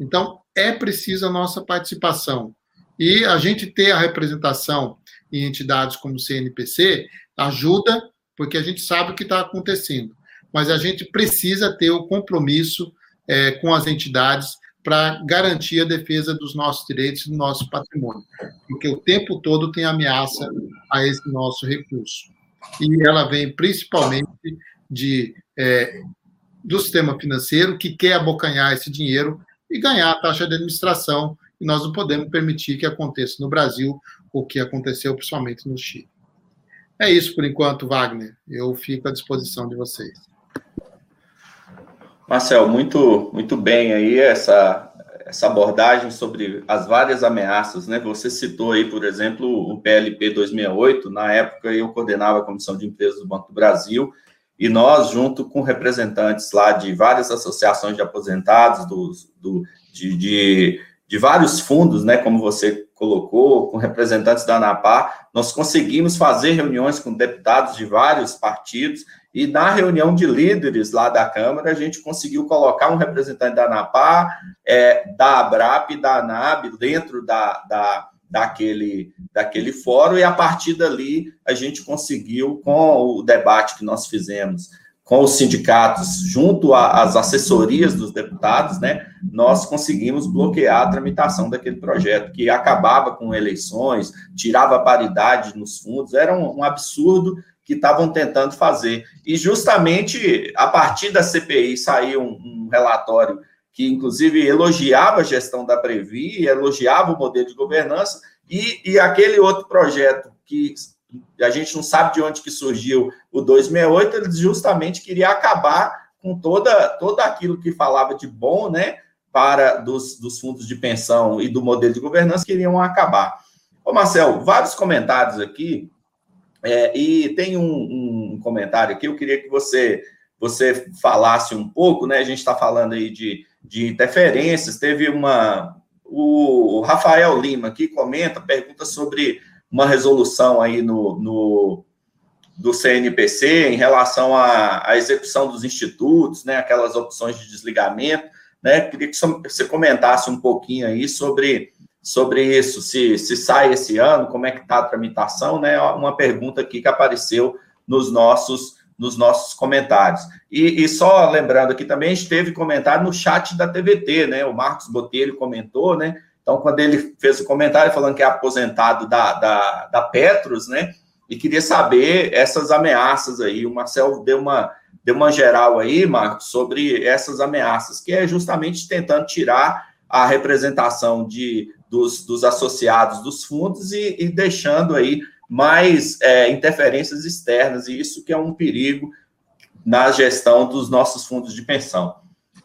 Então, é preciso a nossa participação. E a gente ter a representação em entidades como o CNPC ajuda porque a gente sabe o que está acontecendo, mas a gente precisa ter o compromisso é, com as entidades para garantir a defesa dos nossos direitos e do nosso patrimônio, porque o tempo todo tem ameaça a esse nosso recurso. E ela vem principalmente de, é, do sistema financeiro que quer abocanhar esse dinheiro e ganhar a taxa de administração, e nós não podemos permitir que aconteça no Brasil o que aconteceu principalmente no Chile. É isso por enquanto, Wagner. Eu fico à disposição de vocês. Marcel, muito, muito bem aí essa, essa abordagem sobre as várias ameaças, né? Você citou aí, por exemplo, o PLP 268, na época eu coordenava a Comissão de Empresas do Banco do Brasil, e nós, junto com representantes lá de várias associações de aposentados, do, do de, de, de vários fundos, né, como você colocou, com representantes da ANAPAR, nós conseguimos fazer reuniões com deputados de vários partidos, e na reunião de líderes lá da Câmara, a gente conseguiu colocar um representante da ANAPAR, é, da ABRAP e da ANAB dentro da, da, daquele, daquele fórum, e a partir dali a gente conseguiu, com o debate que nós fizemos com os sindicatos, junto às assessorias dos deputados, né, nós conseguimos bloquear a tramitação daquele projeto, que acabava com eleições, tirava paridade nos fundos, era um, um absurdo que estavam tentando fazer. E justamente a partir da CPI saiu um, um relatório que, inclusive, elogiava a gestão da Previ, elogiava o modelo de governança, e, e aquele outro projeto que a gente não sabe de onde que surgiu o 268, ele justamente queria acabar com toda, todo aquilo que falava de bom, né, para dos, dos fundos de pensão e do modelo de governança, queriam acabar. Ô, Marcel, vários comentários aqui, é, e tem um, um, comentário aqui, eu queria que você, você falasse um pouco, né, a gente está falando aí de, de interferências, teve uma, o Rafael Lima aqui comenta, pergunta sobre uma resolução aí no, no do CNPC em relação à, à, execução dos institutos, né, aquelas opções de desligamento, né, queria que você comentasse um pouquinho aí sobre, sobre isso, se, se sai esse ano, como é que está a tramitação, né, uma pergunta aqui que apareceu nos nossos, nos nossos comentários. E, e só lembrando aqui também, a gente teve comentário no chat da TVT, né, o Marcos Botelho comentou, né, então, quando ele fez o comentário falando que é aposentado da, da, da Petros, né? E queria saber essas ameaças aí. O Marcel deu uma, deu uma geral aí, Marcos, sobre essas ameaças, que é justamente tentando tirar a representação de, dos, dos associados dos fundos e, e deixando aí mais é, interferências externas, e isso que é um perigo na gestão dos nossos fundos de pensão.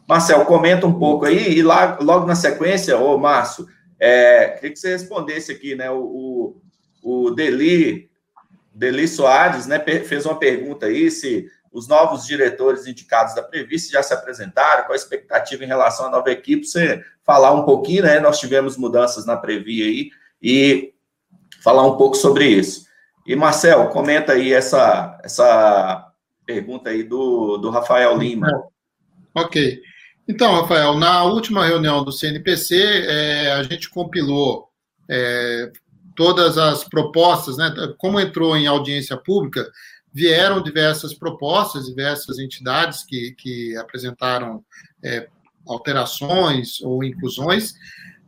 Marcel, comenta um pouco aí, e lá, logo na sequência, ô Márcio, é, queria que você respondesse aqui, né? O, o, o Deli, Deli Soares né, fez uma pergunta aí se os novos diretores indicados da Previce já se apresentaram, qual a expectativa em relação à nova equipe, você falar um pouquinho, né? Nós tivemos mudanças na Previ aí, e falar um pouco sobre isso. E, Marcel, comenta aí essa, essa pergunta aí do, do Rafael Lima. Ok. Então, Rafael, na última reunião do CNPC, é, a gente compilou é, todas as propostas, né? Como entrou em audiência pública, vieram diversas propostas, diversas entidades que, que apresentaram é, alterações ou inclusões.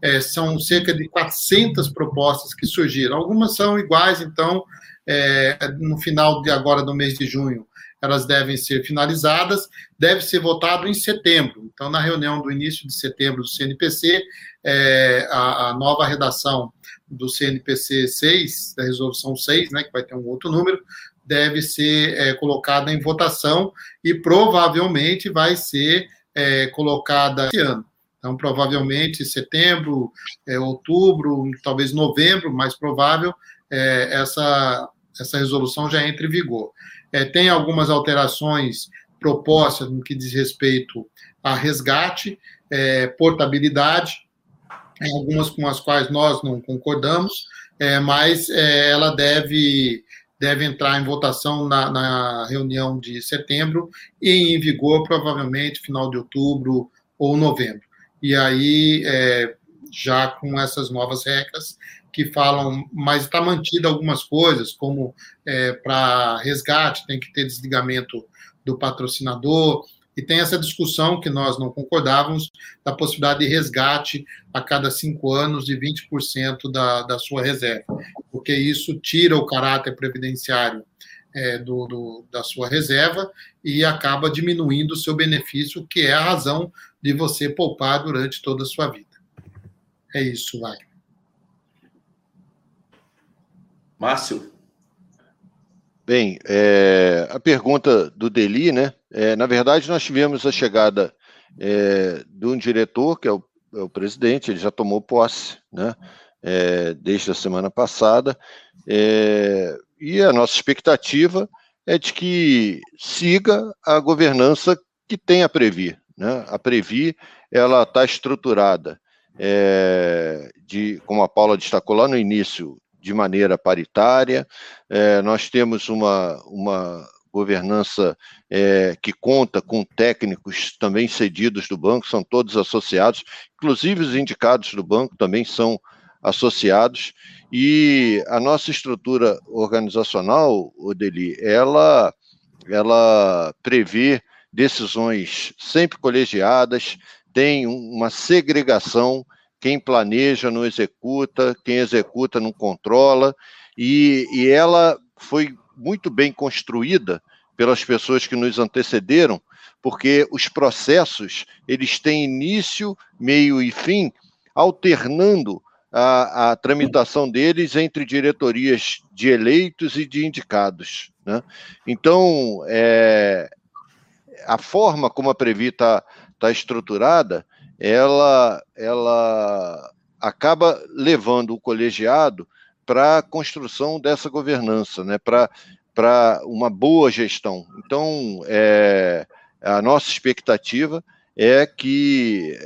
É, são cerca de 400 propostas que surgiram. Algumas são iguais, então, é, no final de agora do mês de junho, elas devem ser finalizadas, deve ser votado em setembro. Então, na reunião do início de setembro do CNPC, é, a, a, nova redação do CNPC 6, da resolução 6, né, que vai ter um outro número, deve ser é, colocada em votação e provavelmente vai ser é, colocada esse ano. Então, provavelmente setembro, é, outubro, talvez novembro, mais provável, é, essa, essa resolução já entre em vigor. É, tem algumas alterações propostas no que diz respeito a resgate, é, portabilidade, algumas com as quais nós não concordamos, é, mas é, ela deve, deve entrar em votação na, na, reunião de setembro e em vigor provavelmente final de outubro ou novembro. E aí, é, já com essas novas regras que falam, mas está mantida algumas coisas, como é, para resgate tem que ter desligamento do patrocinador, e tem essa discussão que nós não concordávamos da possibilidade de resgate a cada cinco anos de 20% da, da sua reserva, porque isso tira o caráter previdenciário é, do, do, da sua reserva e acaba diminuindo o seu benefício, que é a razão de você poupar durante toda a sua vida. É isso, vai. Márcio. Bem, é, a pergunta do Deli, né? É, na verdade, nós tivemos a chegada é, de um diretor, que é o, é o, presidente, ele já tomou posse, né? É, desde a semana passada, é, e a nossa expectativa é de que siga a governança que tem a Previ. Né? A Previ ela está estruturada, é, de, como a Paula destacou lá no início, de maneira paritária. É, nós temos uma, uma governança é, que conta com técnicos também cedidos do banco, são todos associados, inclusive os indicados do banco também são associados, e a nossa estrutura organizacional, Odeli, ela, ela prevê decisões sempre colegiadas, tem uma segregação quem planeja não executa, quem executa não controla, e, e ela foi muito bem construída pelas pessoas que nos antecederam, porque os processos eles têm início, meio e fim, alternando a, a, tramitação deles entre diretorias de eleitos e de indicados. Né? Então, é, a forma como a Previ está tá estruturada ela, ela acaba levando o colegiado para a construção dessa governança, né, para uma boa gestão. Então, é, a nossa expectativa é que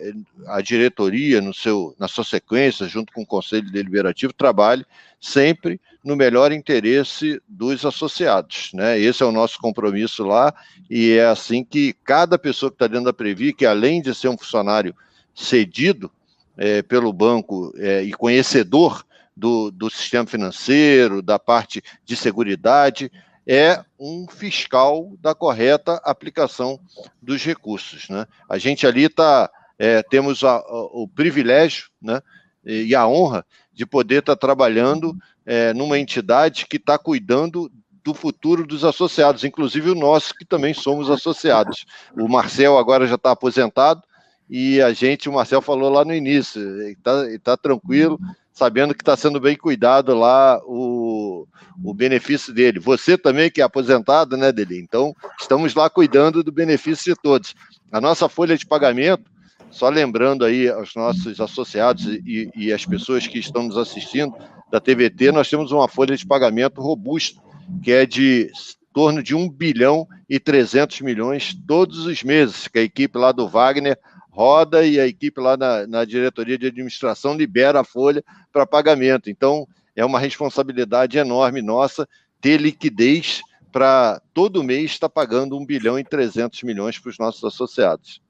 a diretoria, no seu, na sua sequência, junto com o Conselho Deliberativo, trabalhe sempre no melhor interesse dos associados. Né? Esse é o nosso compromisso lá, e é assim que cada pessoa que está dentro da Previ, que além de ser um funcionário cedido é, pelo banco é, e conhecedor do, do sistema financeiro, da parte de seguridade, é um fiscal da correta aplicação dos recursos. Né? A gente ali está, é, temos a, a, o privilégio né, e a honra de poder estar tá trabalhando é, numa entidade que está cuidando do futuro dos associados, inclusive o nosso, que também somos associados. O Marcel agora já está aposentado e a gente, o Marcel falou lá no início, está tá tranquilo, sabendo que está sendo bem cuidado lá o, o benefício dele. Você também que é aposentado, né, Deli? Então, estamos lá cuidando do benefício de todos. A nossa folha de pagamento, só lembrando aí aos nossos associados e, e as pessoas que estão nos assistindo da TVT, nós temos uma folha de pagamento robusta, que é de torno de 1 bilhão e 300 milhões todos os meses, que a equipe lá do Wagner roda e a equipe lá na, na diretoria de administração libera a folha para pagamento. Então, é uma responsabilidade enorme nossa ter liquidez para todo mês estar tá pagando 1 bilhão e 300 milhões para os nossos associados.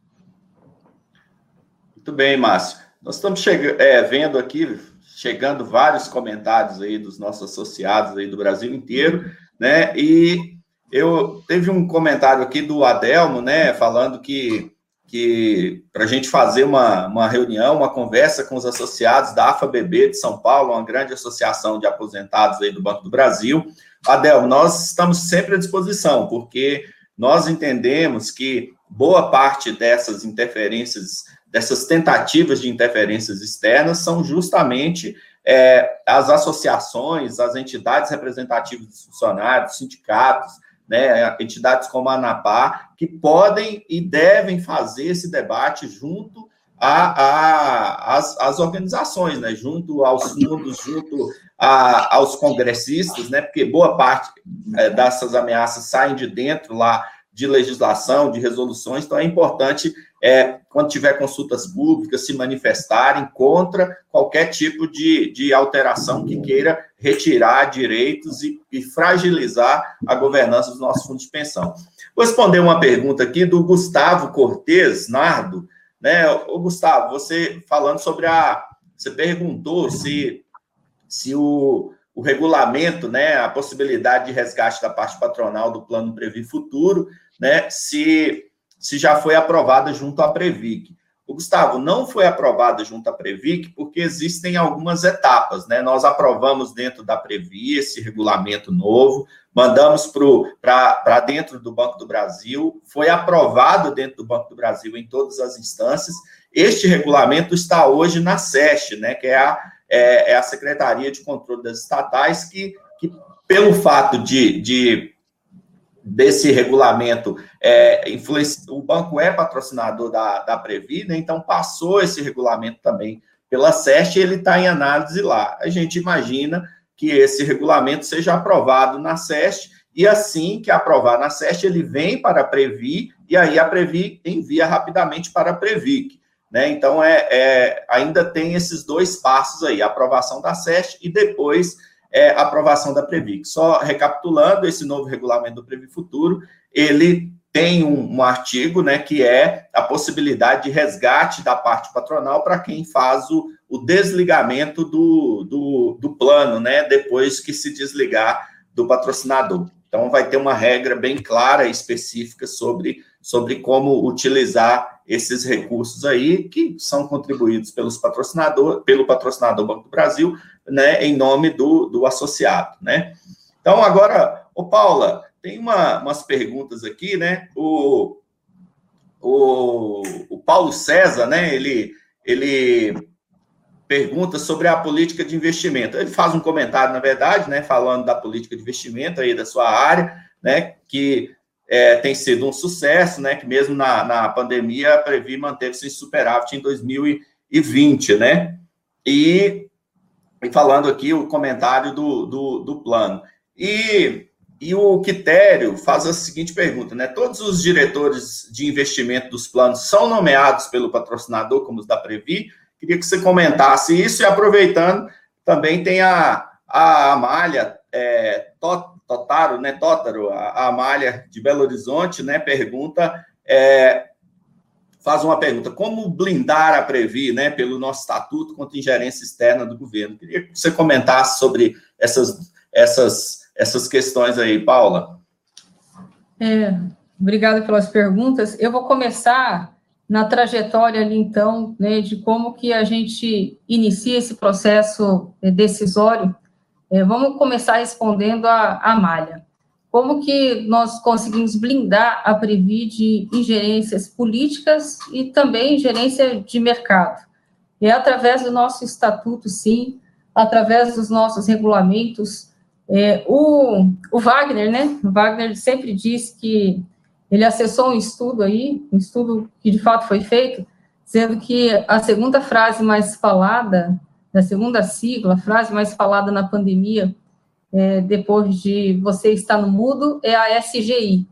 Muito bem, Márcio. Nós estamos é, vendo aqui, chegando vários comentários aí dos nossos associados aí do Brasil inteiro, né? E eu teve um comentário aqui do Adelmo, né, falando que que para a gente fazer uma, uma reunião, uma conversa com os associados da AFABB de São Paulo, uma grande associação de aposentados aí do Banco do Brasil. Adel, nós estamos sempre à disposição, porque nós entendemos que boa parte dessas interferências, dessas tentativas de interferências externas são justamente é, as associações, as entidades representativas dos funcionários, sindicatos, né, entidades como a ANAPA, que podem e devem fazer esse debate junto às organizações, né, junto aos fundos, junto a, aos congressistas, né, porque boa parte é, dessas ameaças saem de dentro lá de legislação, de resoluções, então é importante é, quando tiver consultas públicas, se manifestarem contra qualquer tipo de, de alteração que queira retirar direitos e, e fragilizar a governança dos nossos fundos de pensão. Vou responder uma pergunta aqui do Gustavo Cortes Nardo. Né? O Gustavo, você falando sobre a você perguntou se, se o, o regulamento, né, a possibilidade de resgate da parte patronal do plano Previ Futuro, né, se, se já foi aprovada junto à Previc. O Gustavo, não foi aprovada junto à Previc porque existem algumas etapas, né? Nós aprovamos dentro da Previ esse regulamento novo, mandamos para dentro do Banco do Brasil, foi aprovado dentro do Banco do Brasil em todas as instâncias. Este regulamento está hoje na SEST, né? Que é a, é, é a Secretaria de Controle das Estatais, que, que pelo fato de, de desse regulamento, é, o banco é patrocinador da, da Previ, né? então passou esse regulamento também pela SEST e ele está em análise lá. A gente imagina que esse regulamento seja aprovado na SEST e assim que aprovar na SEST, ele vem para a Previ e aí a Previ envia rapidamente para a Previc. Né? Então, é, é, ainda tem esses dois passos aí, aprovação da SEST e depois é, aprovação da Previc. Só recapitulando, esse novo regulamento do Previ Futuro, ele tem um, um, artigo, né, que é a possibilidade de resgate da parte patronal para quem faz o, o desligamento do, do, do, plano, né, depois que se desligar do patrocinador. Então, vai ter uma regra bem clara e específica sobre, sobre como utilizar esses recursos aí, que são contribuídos pelos patrocinador, pelo patrocinador Banco do Brasil, né, em nome do, do associado, né. Então, agora, ô Paula, tem uma, umas perguntas aqui, né? O, o, o Paulo César, né? Ele, ele pergunta sobre a política de investimento. Ele faz um comentário, na verdade, né? Falando da política de investimento aí da sua área, né? Que é, tem sido um sucesso, né? Que mesmo na, na pandemia a Previ manteve-se em superávit em 2020, né? E, e falando aqui o comentário do, do, do plano. E e o Quitério faz a seguinte pergunta, né? Todos os diretores de investimento dos planos são nomeados pelo patrocinador, como os da Previ? Queria que você comentasse isso e aproveitando, também tem a, a Amália é, Totaro, né? Totaro, a, a Amália de Belo Horizonte, né? Pergunta, é, faz uma pergunta: como blindar a Previ, né? Pelo nosso estatuto contra ingerência externa do governo? Queria que você comentasse sobre essas, essas essas questões aí, Paula. É, obrigada pelas perguntas. Eu vou começar na trajetória ali, então, né, de como que a gente inicia esse processo é, decisório. É, vamos começar respondendo a, a Malha. Como que nós conseguimos blindar a Previ de ingerências políticas e também ingerência de mercado? É através do nosso estatuto, sim, através dos nossos regulamentos, é, o, o Wagner, né? O Wagner sempre diz que ele acessou um estudo aí, um estudo que de fato foi feito, dizendo que a segunda frase mais falada, da segunda sigla, a frase mais falada na pandemia, é, depois de você estar no mudo, é a SGI.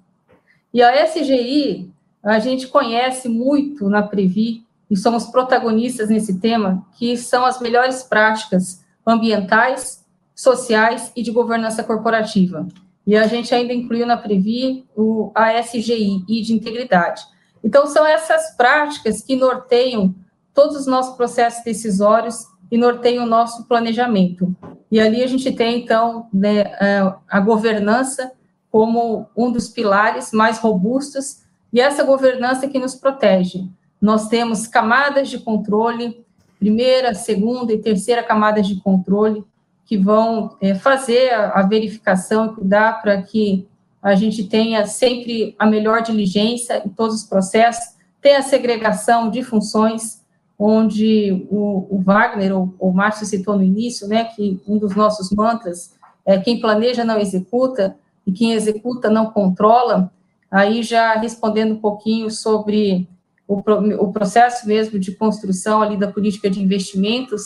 E a SGI, a gente conhece muito na Previ, e somos protagonistas nesse tema, que são as melhores práticas ambientais sociais e de governança corporativa. E a gente ainda incluiu na Previ o ASGI e de integridade. Então, são essas práticas que norteiam todos os nossos processos decisórios e norteiam o nosso planejamento. E ali a gente tem, então, né, é, a governança como um dos pilares mais robustos, e essa governança que nos protege. Nós temos camadas de controle, primeira, segunda e terceira camadas de controle, que vão é, fazer a, a verificação e cuidar para que a gente tenha sempre a melhor diligência em todos os processos, tem a segregação de funções, onde o, o Wagner, ou o Márcio citou no início, né, que um dos nossos mantras é quem planeja não executa, e quem executa não controla, aí já respondendo um pouquinho sobre o, o processo mesmo de construção ali da política de investimentos,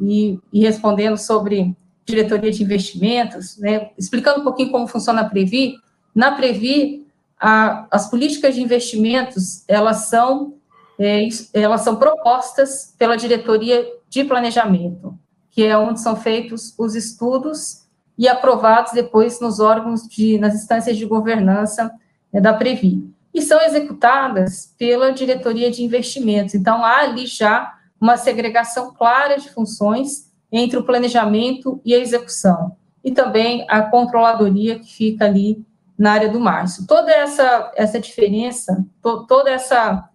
e, e respondendo sobre diretoria de investimentos, né, explicando um pouquinho como funciona a Previ. Na Previ, a, as políticas de investimentos, elas são, é, elas são propostas pela diretoria de planejamento, que é onde são feitos os estudos e aprovados depois nos órgãos de, nas instâncias de governança né, da Previ. E são executadas pela diretoria de investimentos. Então, há ali já uma segregação clara de funções entre o planejamento e a execução, e também a controladoria que fica ali na área do Márcio. Toda essa, essa diferença, to, toda essa,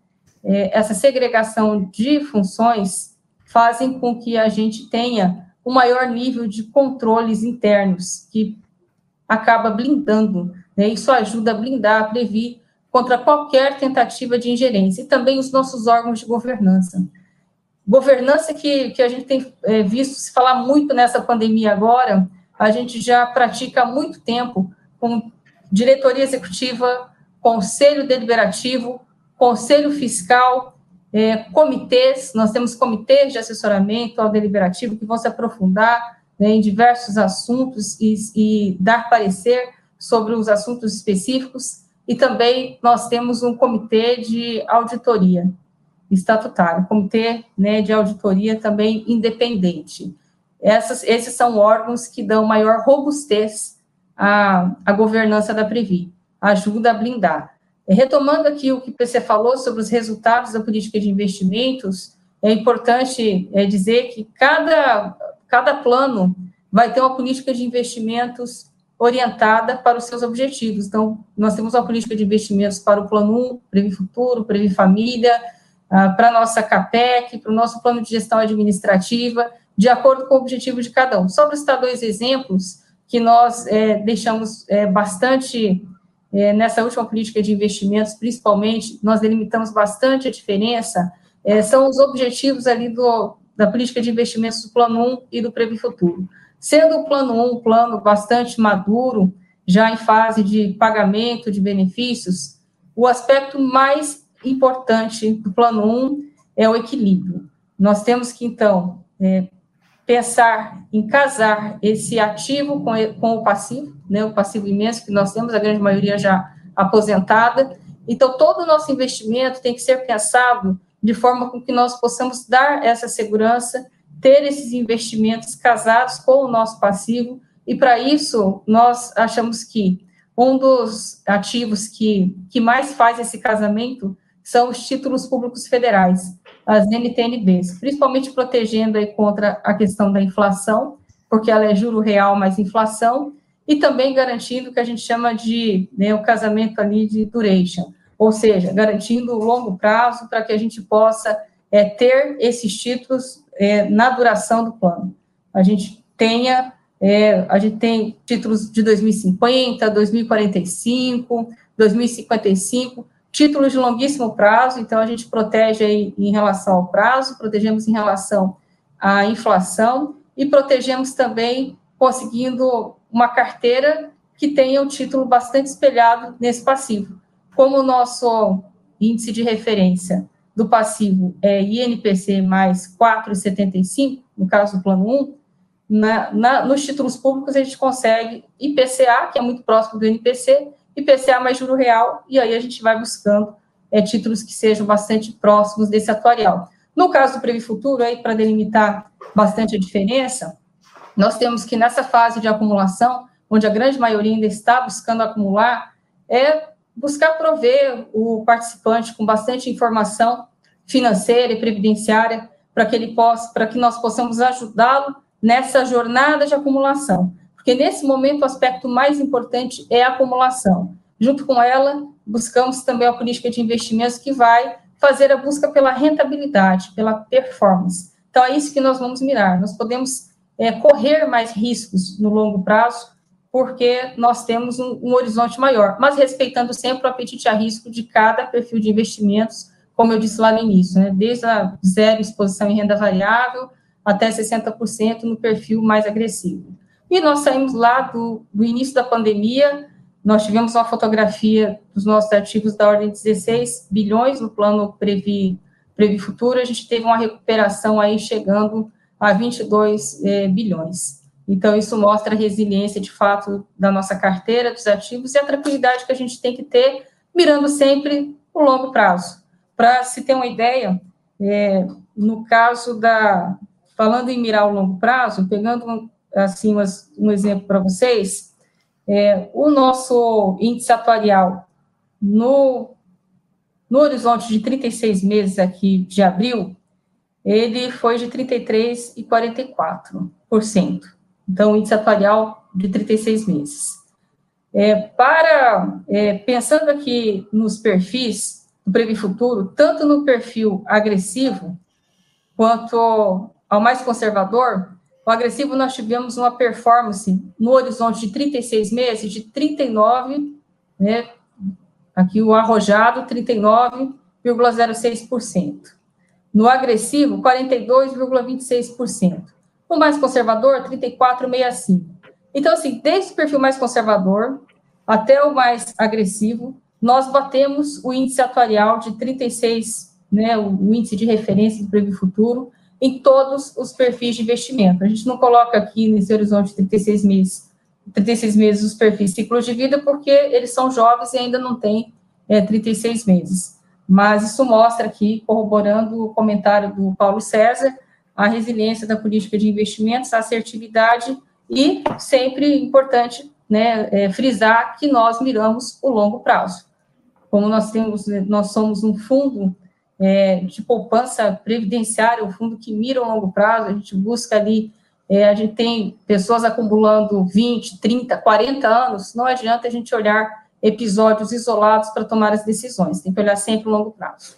essa segregação de funções fazem com que a gente tenha um maior nível de controles internos, que acaba blindando, né? isso ajuda a blindar, a prevenir contra qualquer tentativa de ingerência, e também os nossos órgãos de governança. Governança que, que a gente tem é, visto se falar muito nessa pandemia agora, a gente já pratica há muito tempo com diretoria executiva, conselho deliberativo, conselho fiscal, é, comitês, nós temos comitês de assessoramento ao deliberativo que vão se aprofundar né, em diversos assuntos e, e dar parecer sobre os assuntos específicos, e também nós temos um comitê de auditoria estatutário, comitê né, de auditoria também independente. Essas, esses são órgãos que dão maior robustez à, à governança da Previ, ajuda a blindar. Retomando aqui o que você falou sobre os resultados da política de investimentos, é importante é, dizer que cada, cada plano vai ter uma política de investimentos orientada para os seus objetivos. Então, nós temos uma política de investimentos para o Plano 1, Previ Futuro, Previ Família, ah, para a nossa CAPEC, para o nosso plano de gestão administrativa, de acordo com o objetivo de cada um. Só para citar dois exemplos que nós é, deixamos é, bastante, é, nessa última política de investimentos, principalmente, nós delimitamos bastante a diferença, é, são os objetivos ali do, da política de investimentos do Plano 1 e do Previ Futuro. Sendo o plano 1 um plano bastante maduro, já em fase de pagamento de benefícios, o aspecto mais importante do plano 1 um é o equilíbrio. Nós temos que, então, é, pensar em casar esse ativo com, com o passivo, né, o passivo imenso que nós temos, a grande maioria já aposentada. Então, todo o nosso investimento tem que ser pensado de forma com que nós possamos dar essa segurança ter esses investimentos casados com o nosso passivo, e para isso nós achamos que um dos ativos que, que mais faz esse casamento são os títulos públicos federais, as NTNBs, principalmente protegendo aí contra a questão da inflação, porque ela é juro real mais inflação, e também garantindo o que a gente chama de né, o casamento ali de duration, ou seja, garantindo o longo prazo para que a gente possa é, ter esses títulos é, na duração do plano. A gente tenha, é, a gente tem títulos de 2050, 2045, 2055, títulos de longuíssimo prazo, então a gente protege aí em relação ao prazo, protegemos em relação à inflação e protegemos também conseguindo uma carteira que tenha um título bastante espelhado nesse passivo. Como o nosso índice de referência do passivo é INPC mais 4,75, no caso do plano 1, na, na, nos títulos públicos a gente consegue IPCA, que é muito próximo do INPC, IPCA mais juro real, e aí a gente vai buscando é, títulos que sejam bastante próximos desse atuarial. No caso do Previ Futuro, aí para delimitar bastante a diferença, nós temos que nessa fase de acumulação, onde a grande maioria ainda está buscando acumular, é buscar prover o participante com bastante informação financeira e previdenciária para que ele possa, para que nós possamos ajudá-lo nessa jornada de acumulação. Porque nesse momento o aspecto mais importante é a acumulação. Junto com ela, buscamos também a política de investimentos que vai fazer a busca pela rentabilidade, pela performance. Então é isso que nós vamos mirar. Nós podemos é, correr mais riscos no longo prazo porque nós temos um, um, horizonte maior, mas respeitando sempre o apetite a risco de cada perfil de investimentos, como eu disse lá no início, né, desde a zero exposição em renda variável até 60% no perfil mais agressivo. E nós saímos lá do, do início da pandemia, nós tivemos uma fotografia dos nossos ativos da ordem de 16 bilhões no plano Previ, Previ Futuro, a gente teve uma recuperação aí chegando a 22 eh, bilhões. Então, isso mostra a resiliência, de fato, da nossa carteira, dos ativos e a tranquilidade que a gente tem que ter, mirando sempre o longo prazo. Para se ter uma ideia, é, no caso da. Falando em mirar o longo prazo, pegando assim umas, um exemplo para vocês, é, o nosso índice atuarial no, no horizonte de 36 meses aqui de abril, ele foi de 33,44%. Então, o índice atuarial de 36 meses. É, para, é, pensando aqui nos perfis do Previ Futuro, tanto no perfil agressivo quanto ao mais conservador, o agressivo nós tivemos uma performance no horizonte de 36 meses de 39, né, aqui o arrojado 39,06%. No agressivo, 42,26%. No mais conservador, 34,65%. Então, assim, desde o perfil mais conservador até o mais agressivo, nós batemos o índice atuarial de 36, né, o índice de referência do Previ Futuro, em todos os perfis de investimento. A gente não coloca aqui nesse horizonte de 36 meses, 36 meses os perfis ciclos de vida, porque eles são jovens e ainda não têm é, 36 meses. Mas isso mostra aqui, corroborando o comentário do Paulo César, a resiliência da política de investimentos, a assertividade e sempre importante né, é, frisar que nós miramos o longo prazo. Como nós temos, nós somos um fundo é, de poupança previdenciária, um fundo que mira o longo prazo, a gente busca ali, é, a gente tem pessoas acumulando 20, 30, 40 anos, não adianta a gente olhar episódios isolados para tomar as decisões, tem que olhar sempre o longo prazo.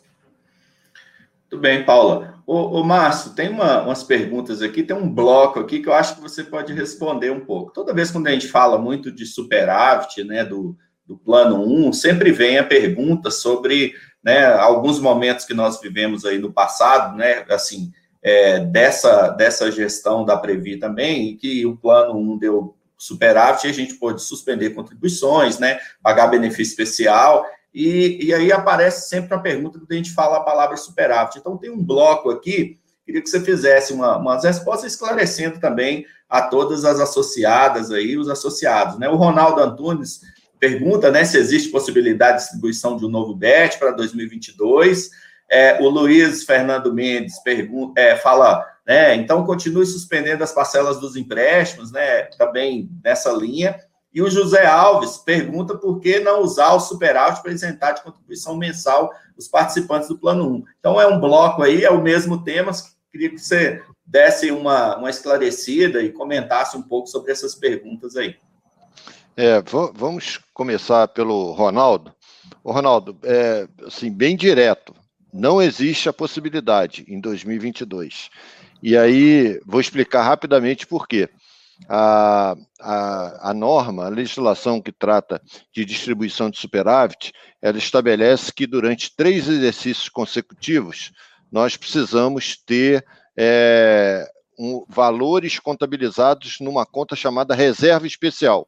Muito bem, Paula. Ô Márcio, tem uma, umas perguntas aqui, tem um bloco aqui que eu acho que você pode responder um pouco. Toda vez quando a gente fala muito de superávit, né, do, do plano 1, sempre vem a pergunta sobre né, alguns momentos que nós vivemos aí no passado, né, assim, é, dessa, dessa gestão da Previ também, que o plano 1 deu superávit e a gente pôde suspender contribuições, né, pagar benefício especial, e, e aí aparece sempre a pergunta quando a gente fala a palavra superávit. Então, tem um bloco aqui, queria que você fizesse uma, umas respostas esclarecendo também a todas as associadas aí, os associados, né, o Ronaldo Antunes pergunta né, se existe possibilidade de distribuição de um novo BET para 2022. É, o Luiz Fernando Mendes pergunta, é, fala, né, então continue suspendendo as parcelas dos empréstimos, né, também nessa linha. E o José Alves pergunta por que não usar o superávit para isentar de contribuição mensal os participantes do Plano 1. Então, é um bloco aí, é o mesmo tema, queria que você desse uma, uma esclarecida e comentasse um pouco sobre essas perguntas aí. É, vamos começar pelo Ronaldo. O Ronaldo, é, assim, bem direto, não existe a possibilidade em 2022. E aí, vou explicar rapidamente por quê. A, a, a, norma, a legislação que trata de distribuição de superávit, ela estabelece que durante três exercícios consecutivos nós precisamos ter é, um, valores contabilizados numa conta chamada reserva especial.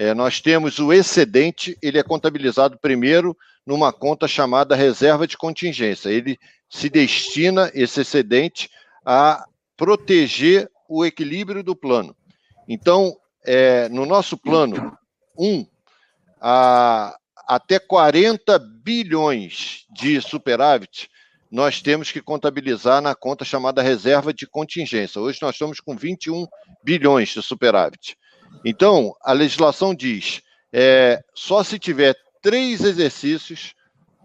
É, nós temos o excedente, ele é contabilizado primeiro numa conta chamada reserva de contingência. Ele se destina, esse excedente, a proteger o equilíbrio do plano. Então, é, no nosso plano 1, um, até 40 bilhões de superávit, nós temos que contabilizar na conta chamada reserva de contingência. Hoje nós estamos com 21 bilhões de superávit. Então, a legislação diz: é, só se tiver três exercícios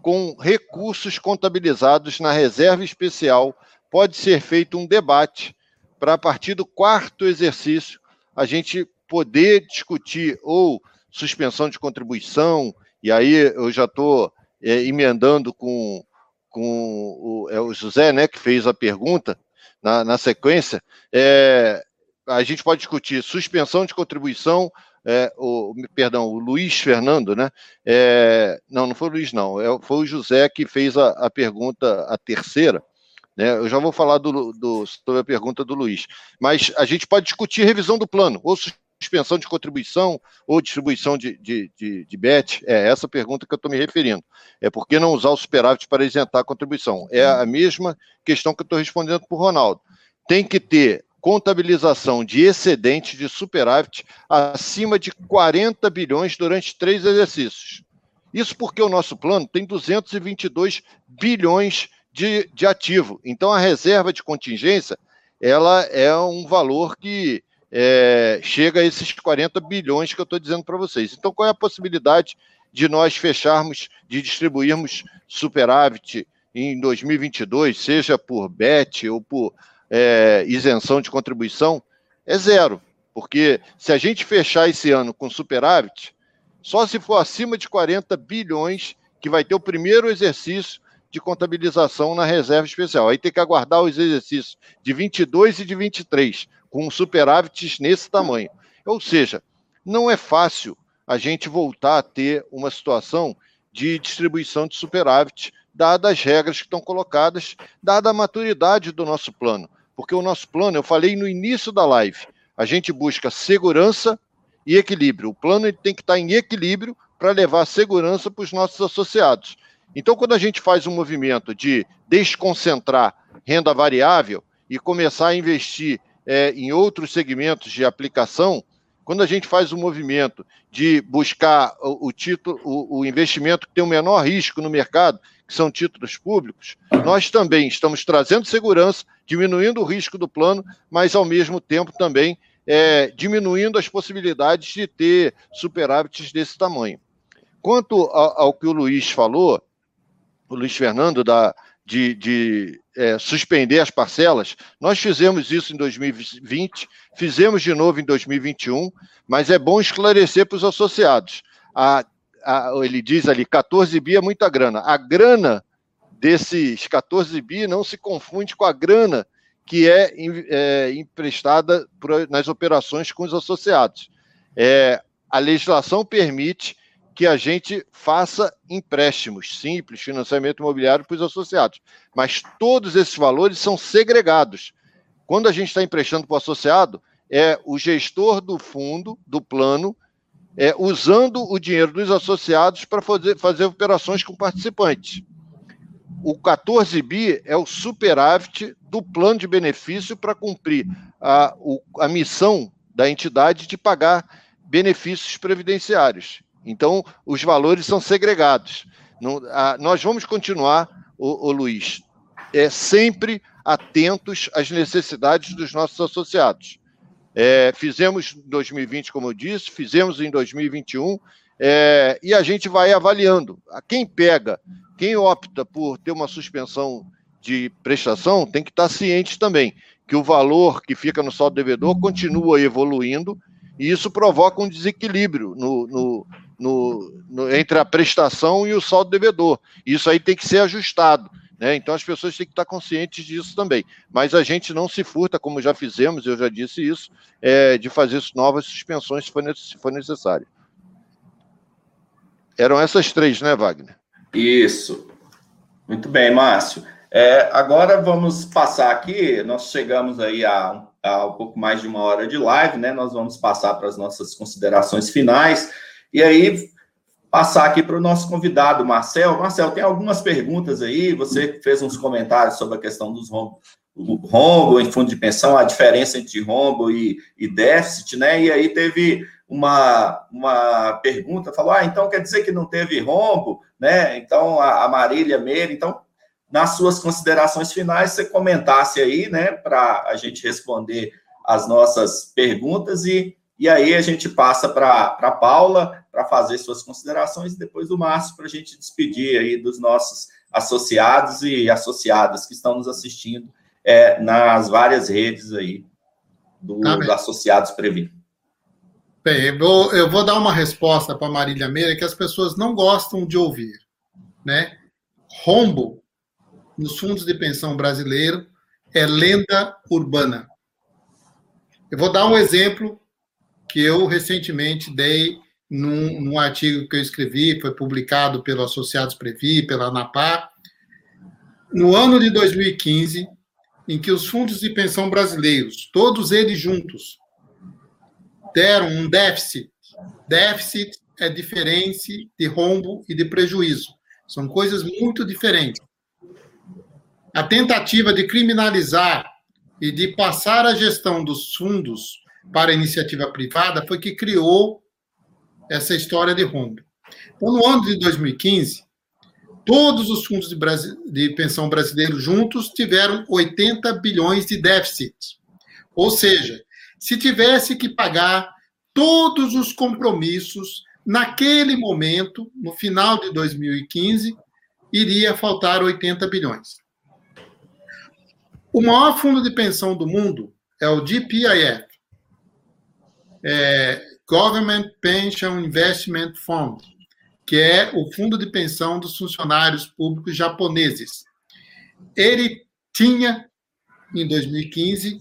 com recursos contabilizados na reserva especial, pode ser feito um debate para, a partir do quarto exercício, a gente poder discutir ou suspensão de contribuição, e aí eu já estou é, emendando com, com o, é o José, né, que fez a pergunta na, na sequência, é, a gente pode discutir suspensão de contribuição, é, o, perdão, o Luiz Fernando, né? É, não, não foi o Luiz, não, é, foi o José que fez a, a pergunta, a terceira. Né? Eu já vou falar do, do, sobre a pergunta do Luiz. Mas a gente pode discutir revisão do plano, ou suspensão de contribuição, ou distribuição de, de, de, de BET. É essa pergunta que eu estou me referindo. É por que não usar o superávit para isentar a contribuição? É a mesma questão que eu estou respondendo para o Ronaldo. Tem que ter contabilização de excedente de superávit acima de 40 bilhões durante três exercícios. Isso porque o nosso plano tem 222 bilhões de, de ativo. Então, a reserva de contingência ela é um valor que é, chega a esses 40 bilhões que eu estou dizendo para vocês. Então, qual é a possibilidade de nós fecharmos, de distribuirmos superávit em 2022, seja por BET ou por é, isenção de contribuição, é zero. Porque se a gente fechar esse ano com superávit, só se for acima de 40 bilhões que vai ter o primeiro exercício de contabilização na reserva especial. Aí tem que aguardar os exercícios de 22 e de 23, com superávites nesse tamanho. Ou seja, não é fácil a gente voltar a ter uma situação de distribuição de superávit, dadas as regras que estão colocadas, dada a maturidade do nosso plano. Porque o nosso plano, eu falei no início da live, a gente busca segurança e equilíbrio. O plano tem que estar em equilíbrio para levar segurança para os nossos associados. Então, quando a gente faz um movimento de desconcentrar renda variável e começar a investir é, em outros segmentos de aplicação, quando a gente faz um movimento de buscar o, o título, o, o, investimento que tem o menor risco no mercado, que são títulos públicos, nós também estamos trazendo segurança, diminuindo o risco do plano, mas ao mesmo tempo também é, diminuindo as possibilidades de ter superávites desse tamanho. Quanto ao, que o Luiz falou, o Luiz Fernando, da, de, de é, suspender as parcelas, nós fizemos isso em 2020, fizemos de novo em 2021, mas é bom esclarecer para os associados. A, ele diz ali, 14 bi é muita grana. A grana desses 14 bi não se confunde com a grana que é, é emprestada por, nas operações com os associados. É, a legislação permite que a gente faça empréstimos simples, financiamento imobiliário para os associados. Mas todos esses valores são segregados. Quando a gente está emprestando para o associado, é o gestor do fundo, do plano, é, usando o dinheiro dos associados para fazer, fazer operações com participantes. O 14 bi é o superávit do plano de benefício para cumprir a, o, a missão da entidade de pagar benefícios previdenciários. Então, os valores são segregados. Não, a, nós vamos continuar, o, o Luiz, é, sempre atentos às necessidades dos nossos associados. É, fizemos em 2020, como eu disse, fizemos em 2021, é, e a gente vai avaliando. Quem pega, quem opta por ter uma suspensão de prestação, tem que estar ciente também que o valor que fica no saldo devedor continua evoluindo, e isso provoca um desequilíbrio no, no, no, no, entre a prestação e o saldo devedor. Isso aí tem que ser ajustado. Né? Então as pessoas têm que estar conscientes disso também. Mas a gente não se furta, como já fizemos, eu já disse isso, é, de fazer novas suspensões se for, se for necessário. Eram essas três, né, Wagner? Isso. Muito bem, Márcio. É, agora vamos passar aqui, nós chegamos aí a, a um pouco mais de uma hora de live, né? Nós vamos passar para as nossas considerações finais. E aí, passar aqui para o nosso convidado, Marcel. Marcel, tem algumas perguntas aí. Você fez uns comentários sobre a questão dos rombos, rombo em fundo de pensão, a diferença entre rombo e, e déficit, né? E aí teve uma, uma pergunta, falou: ah, então quer dizer que não teve rombo, né? Então a, a Marília Meira, então nas suas considerações finais, você comentasse aí, né, para a gente responder as nossas perguntas e e aí a gente passa para a Paula para fazer suas considerações e depois o Márcio para a gente despedir aí dos nossos associados e associadas que estão nos assistindo é, nas várias redes aí do, tá do Associados Previ. Bem, eu vou, eu vou dar uma resposta para Marília Meira que as pessoas não gostam de ouvir. Né? Rombo nos fundos de pensão brasileiro é lenda urbana. Eu vou dar um exemplo que eu recentemente dei num, num, artigo que eu escrevi, foi publicado pelo Associados Previ, pela ANAPA, no ano de 2015, em que os fundos de pensão brasileiros, todos eles juntos, deram um déficit. Déficit é diferença de rombo e de prejuízo. São coisas muito diferentes. A tentativa de criminalizar e de passar a gestão dos fundos para a iniciativa privada foi que criou essa história de rombo. Então, no ano de 2015, todos os fundos de, de pensão brasileiros juntos tiveram 80 bilhões de déficit. Ou seja, se tivesse que pagar todos os compromissos naquele momento, no final de 2015, iria faltar 80 bilhões. O maior fundo de pensão do mundo é o GPIF, é Government Pension Investment Fund, que é o fundo de pensão dos funcionários públicos japoneses. Ele tinha, em 2015,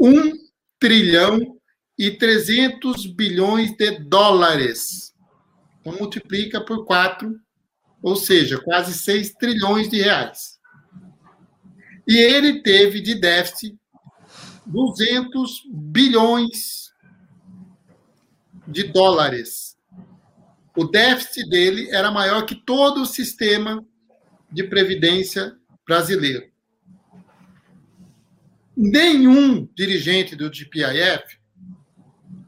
1 trilhão e 300 bilhões de dólares. Então, multiplica por 4, ou seja, quase 6 trilhões de reais. E ele teve de déficit 200 bilhões de dólares. O déficit dele era maior que todo o sistema de previdência brasileiro. Nenhum dirigente do GPIF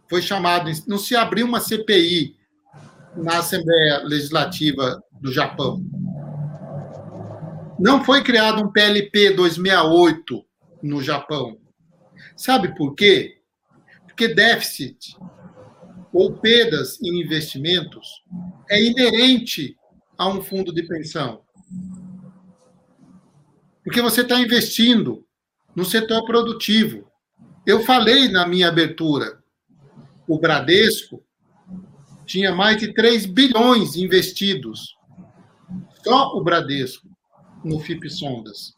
foi chamado, não se abriu uma CPI na Assembleia Legislativa do Japão. Não foi criado um PLP 268 no Japão. Sabe por quê? Porque déficit ou perdas em investimentos é inerente a um fundo de pensão. Porque você está investindo no setor produtivo. Eu falei na minha abertura, o Bradesco tinha mais de 3 bilhões investidos, só o Bradesco, no FIP Sondas.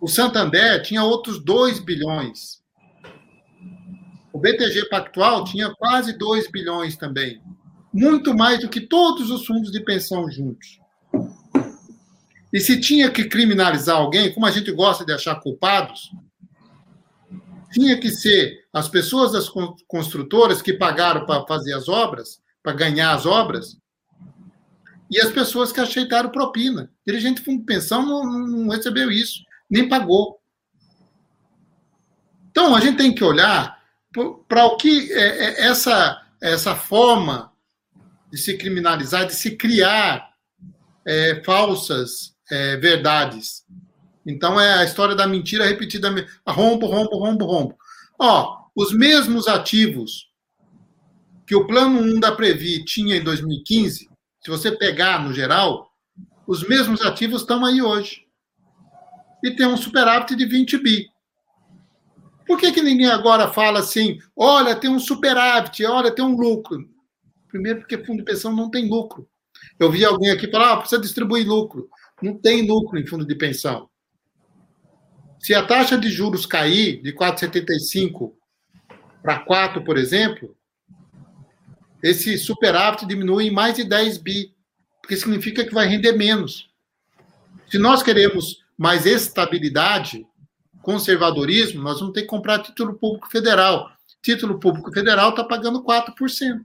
O Santander tinha outros 2 bilhões. O BTG Pactual tinha quase 2 bilhões também. Muito mais do que todos os fundos de pensão juntos. E se tinha que criminalizar alguém, como a gente gosta de achar culpados, tinha que ser as pessoas das construtoras que pagaram para fazer as obras, para ganhar as obras, e as pessoas que aceitaram propina. O dirigente de fundo de pensão não, não recebeu isso, nem pagou. Então, a gente tem que olhar para o que é, é, essa, essa forma de se criminalizar, de se criar é, falsas é, verdades. Então é a história da mentira repetida, rombo, rombo, rombo, rombo. Ó, os mesmos ativos que o plano 1 da Previ tinha em 2015, se você pegar no geral, os mesmos ativos estão aí hoje. E tem um superávit de 20 bi. Por que, que ninguém agora fala assim, olha, tem um superávit, olha, tem um lucro? Primeiro, porque fundo de pensão não tem lucro. Eu vi alguém aqui falar, ah, precisa distribuir lucro. Não tem lucro em fundo de pensão. Se a taxa de juros cair de 4,75 para 4, por exemplo, esse superávit diminui em mais de 10 bi, porque significa que vai render menos. Se nós queremos mais estabilidade, conservadorismo, nós vamos ter que comprar título público federal. Título público federal está pagando 4%.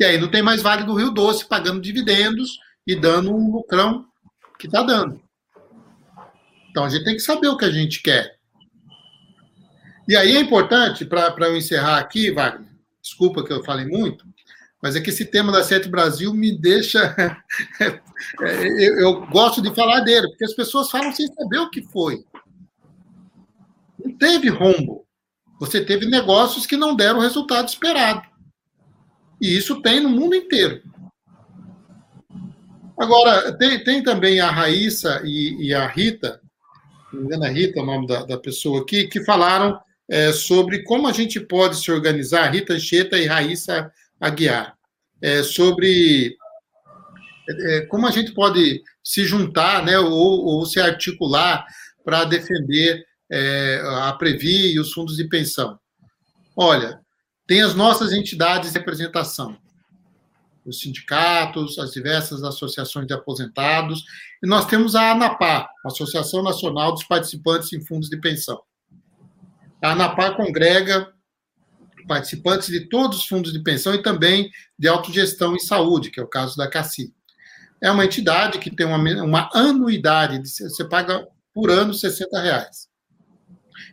E aí não tem mais Vale do Rio Doce pagando dividendos e dando um lucrão que está dando. Então a gente tem que saber o que a gente quer. E aí é importante, para eu encerrar aqui, Wagner, desculpa que eu falei muito, mas é que esse tema da Sete Brasil me deixa. eu, eu, gosto de falar dele, porque as pessoas falam sem saber o que foi. Teve rombo. Você teve negócios que não deram o resultado esperado. E isso tem no mundo inteiro. Agora, tem, tem também a Raíssa e, e a Rita, me engano, é Rita o nome da, da pessoa aqui, que falaram é, sobre como a gente pode se organizar, Rita Anchieta e Raíssa Aguiar, é, sobre é, como a gente pode se juntar né, ou, ou se articular para defender é, a Previ e os fundos de pensão. Olha, tem as nossas entidades de representação, os sindicatos, as diversas associações de aposentados, e nós temos a ANAPA, Associação Nacional dos Participantes em Fundos de Pensão. A ANAPA congrega participantes de todos os fundos de pensão e também de autogestão em saúde, que é o caso da CACI. É uma entidade que tem uma, uma anuidade, de, você paga por ano 60 reais,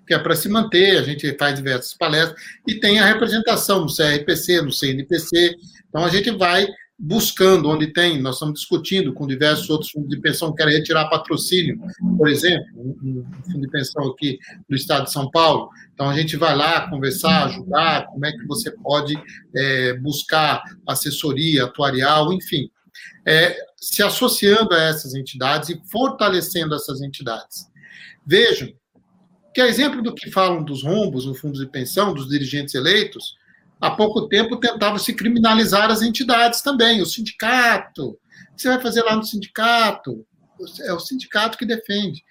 que é para se manter, a gente faz diversas palestras, e tem a representação no CRPC, no CNPC, então, a gente vai buscando onde tem, nós estamos discutindo com diversos outros fundos de pensão que querem retirar patrocínio, por exemplo, um, fundo de pensão aqui do estado de São Paulo. Então, a gente vai lá conversar, ajudar, como é que você pode é, buscar assessoria atuarial, enfim. é, se associando a essas entidades e fortalecendo essas entidades. Vejam que, a exemplo do que falam dos rombos no fundo de pensão, dos dirigentes eleitos, há pouco tempo tentava se criminalizar as entidades também, o sindicato. O que você vai fazer lá no sindicato? É o sindicato que defende.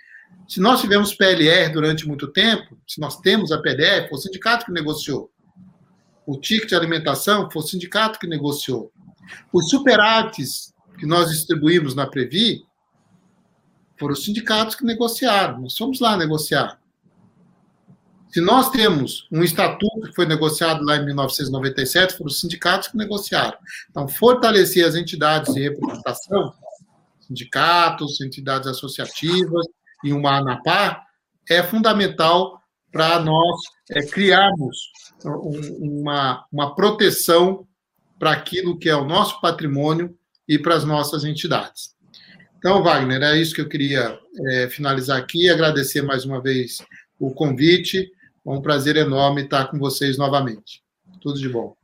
Se nós tivemos PLR durante muito tempo, se nós temos a PDF, foi o sindicato que negociou. O ticket de alimentação foi o sindicato que negociou. Os superávites que nós distribuímos na Previ foram os sindicatos que negociaram. Nós fomos lá negociar. Se nós temos um estatuto que foi negociado lá em 1997, foram os sindicatos que negociaram. Então, fortalecer as entidades de representação, sindicatos, entidades associativas e uma ANAPA, é fundamental para nós é, criarmos uma, uma proteção para aquilo que é o nosso patrimônio e para as nossas entidades. Então, Wagner, é isso que eu queria é, finalizar aqui, agradecer mais uma vez o convite é um prazer enorme estar com vocês novamente. Tudo de bom.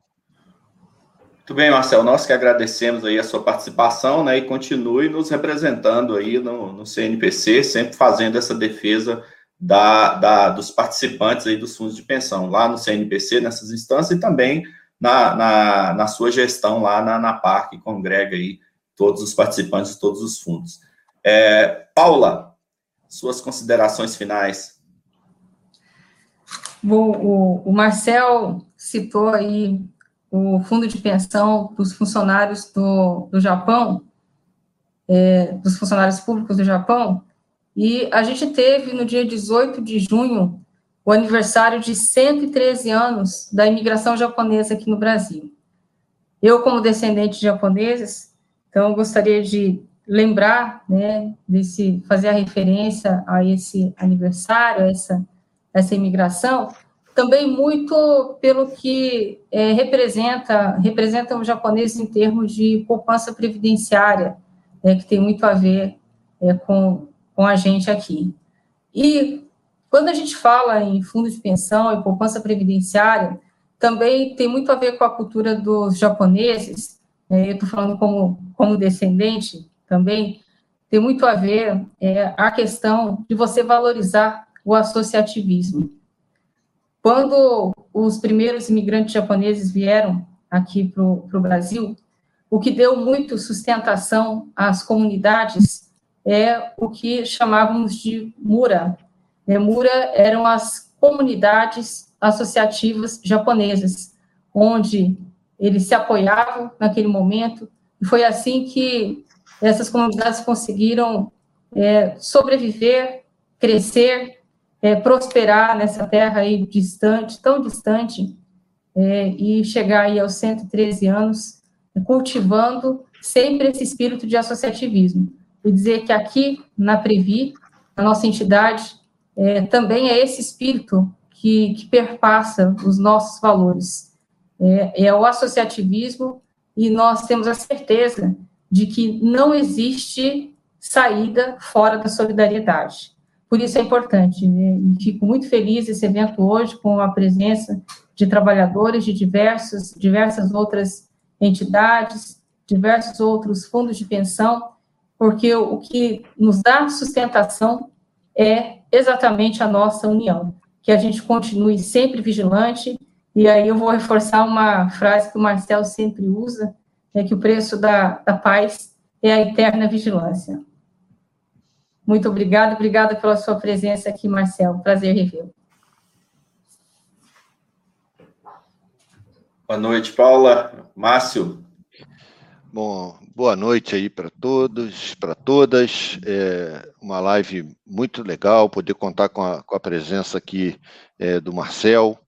Muito bem, Marcelo. Nós que agradecemos aí a sua participação, né? E continue nos representando aí no, no CNPC, sempre fazendo essa defesa da, da, dos participantes aí dos fundos de pensão, lá no CNPC, nessas instâncias, e também na, na, na sua gestão lá na, na PAR, que congrega aí todos os participantes de todos os fundos. É, Paula, suas considerações finais. Bom, o, o Marcel citou aí o fundo de pensão dos funcionários do, do Japão, é, dos funcionários públicos do Japão, e a gente teve no dia 18 de junho o aniversário de 113 anos da imigração japonesa aqui no Brasil. Eu, como descendente de japoneses, então gostaria de lembrar, né, desse, fazer a referência a esse aniversário, a essa essa imigração, também muito pelo que é, representa, representam os japoneses em termos de poupança previdenciária, é, que tem muito a ver é, com, com a gente aqui. E quando a gente fala em fundo de pensão e poupança previdenciária, também tem muito a ver com a cultura dos japoneses, é, eu estou falando como, como descendente também, tem muito a ver é, a questão de você valorizar o associativismo. Quando os primeiros imigrantes japoneses vieram aqui para o Brasil, o que deu muito sustentação às comunidades é o que chamávamos de mura. É, mura eram as comunidades associativas japonesas, onde eles se apoiavam naquele momento, e foi assim que essas comunidades conseguiram é, sobreviver, crescer é, prosperar nessa terra aí distante, tão distante, é, e chegar aí aos 113 anos, cultivando sempre esse espírito de associativismo. E dizer que aqui na Previ, a nossa entidade, é, também é esse espírito que, que perpassa os nossos valores. É, é o associativismo e nós temos a certeza de que não existe saída fora da solidariedade. Por isso é importante. Né? Fico muito feliz esse evento hoje com a presença de trabalhadores de diversos, diversas outras entidades, diversos outros fundos de pensão, porque o que nos dá sustentação é exatamente a nossa união, que a gente continue sempre vigilante, e aí eu vou reforçar uma frase que o Marcel sempre usa, é que o preço da, da paz é a eterna vigilância. Muito obrigada, obrigada pela sua presença aqui, Marcel. Prazer revê-lo. Boa noite, Paula. Márcio. Bom, boa noite aí para todos, para todas. É uma live muito legal, poder contar com a, com a presença aqui é, do Marcel,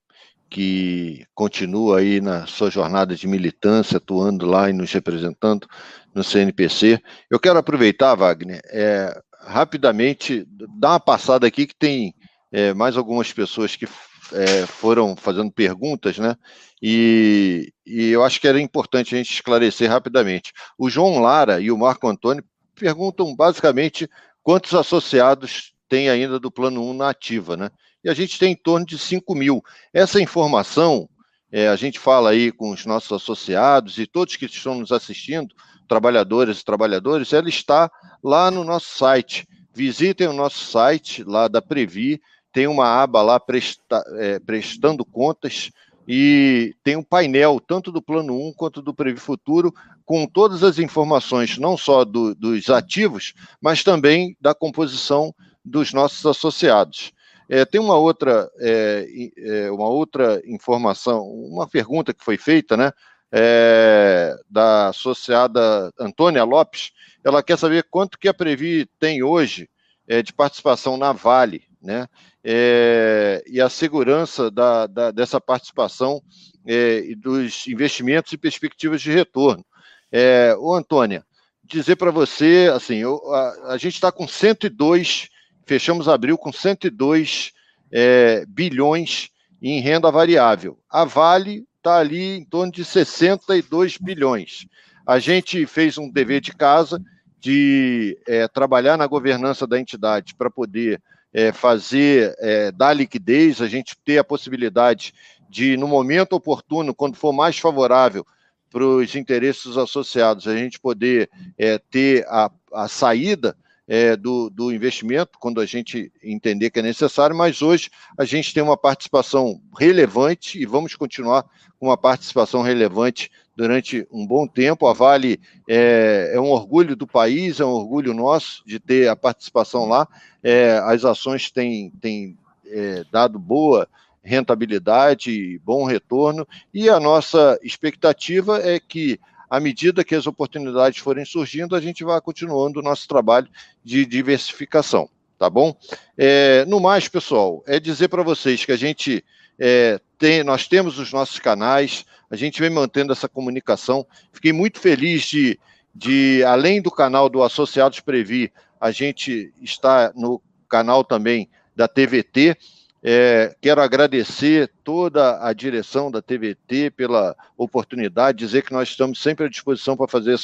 que continua aí na sua jornada de militância, atuando lá e nos representando no CNPC. Eu quero aproveitar, Wagner, é, rapidamente dar uma passada aqui que tem é, mais algumas pessoas que é, foram fazendo perguntas, né? E, e, eu acho que era importante a gente esclarecer rapidamente. O João Lara e o Marco Antônio perguntam basicamente quantos associados tem ainda do Plano 1 na ativa, né? E a gente tem em torno de 5 mil. Essa informação, é, a gente fala aí com os nossos associados e todos que estão nos assistindo, trabalhadoras e trabalhadores, ela está lá no nosso site. Visitem o nosso site lá da Previ, tem uma aba lá presta, é, prestando contas e tem um painel tanto do Plano 1 quanto do Previ Futuro com todas as informações, não só do, dos ativos, mas também da composição dos nossos associados. É, tem uma outra, é, é, uma outra informação, uma pergunta que foi feita, né, é, da associada Antônia Lopes. Ela quer saber quanto que a Previ tem hoje é, de participação na Vale, né, é, e a segurança da, da, dessa participação e dos investimentos e perspectivas de retorno. É, ô, Antônia, dizer para você, assim, eu, a, a, gente está com 102, fechamos abril com 102 é, bilhões em renda variável. A Vale está ali em torno de 62 bilhões. A gente fez um dever de casa de é, trabalhar na governança da entidade para poder é, fazer, é, dar liquidez, a gente ter a possibilidade de, no momento oportuno, quando for mais favorável, para os interesses associados, a gente poder é, ter a, a saída é, do, do investimento, quando a gente entender que é necessário, mas hoje a gente tem uma participação relevante e vamos continuar com uma participação relevante durante um bom tempo. A Vale é, é um orgulho do país, é um orgulho nosso de ter a participação lá. É, as ações têm, têm é, dado boa rentabilidade, bom retorno, e a nossa expectativa é que, à medida que as oportunidades forem surgindo, a gente vai continuando o nosso trabalho de diversificação, tá bom? É, no mais, pessoal, é dizer para vocês que a gente é, tem, nós temos os nossos canais, a gente vem mantendo essa comunicação. Fiquei muito feliz de, de além do canal do Associados Previ, a gente está no canal também da TVT, é, quero agradecer toda a direção da TVT pela oportunidade, dizer que nós estamos sempre à disposição para fazer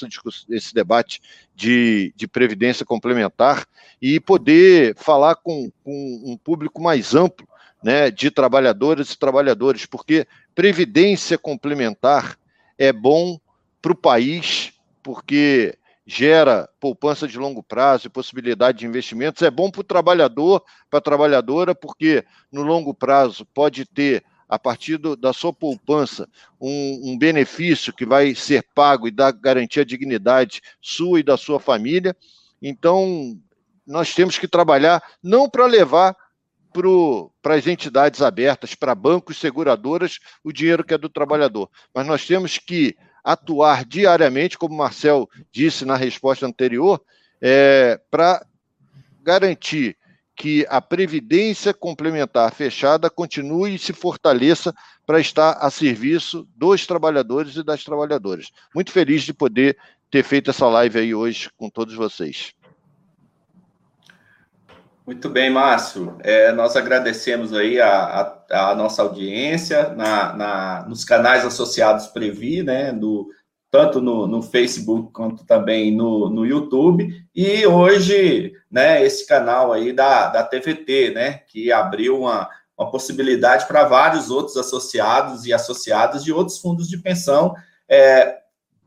esse debate de, de previdência complementar e poder falar com, com um público mais amplo né, de trabalhadoras e trabalhadores, porque previdência complementar é bom para o país, porque gera poupança de longo prazo e possibilidade de investimentos. É bom para o trabalhador, para a trabalhadora, porque no longo prazo pode ter, a partir do, da sua poupança, um, um, benefício que vai ser pago e dar garantia de dignidade sua e da sua família. Então, nós temos que trabalhar não para levar para as entidades abertas, para bancos, seguradoras, o dinheiro que é do trabalhador, mas nós temos que atuar diariamente, como o Marcel disse na resposta anterior, é, para garantir que a previdência complementar fechada continue e se fortaleça para estar a serviço dos trabalhadores e das trabalhadoras. Muito feliz de poder ter feito essa live aí hoje com todos vocês. Muito bem, Márcio. É, nós agradecemos aí a, a, a nossa audiência na, na, nos canais associados Previ, né, do, tanto no, no, Facebook quanto também no, no YouTube. E hoje, né, esse canal aí da, da TVT, né, que abriu uma, uma possibilidade para vários outros associados e associadas de outros fundos de pensão, é,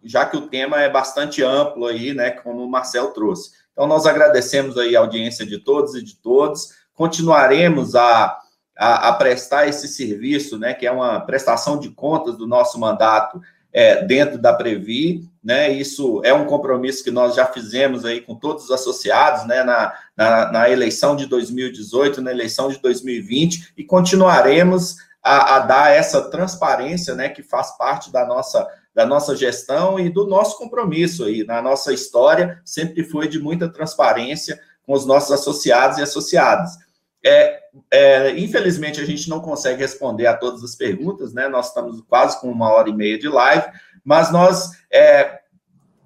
já que o tema é bastante amplo aí, né, como o Marcel trouxe. Então, nós agradecemos aí a audiência de todos e de todos. Continuaremos a, a, a prestar esse serviço, né, que é uma prestação de contas do nosso mandato é, dentro da Previ, né? Isso é um compromisso que nós já fizemos aí com todos os associados, né? Na, na, na eleição de 2018, na eleição de 2020, e continuaremos a, a, dar essa transparência, né? Que faz parte da nossa da nossa gestão e do nosso compromisso aí. Na nossa história, sempre foi de muita transparência com os nossos associados e associadas. É, é, infelizmente, a gente não consegue responder a todas as perguntas, né? Nós estamos quase com uma hora e meia de live, mas nós é,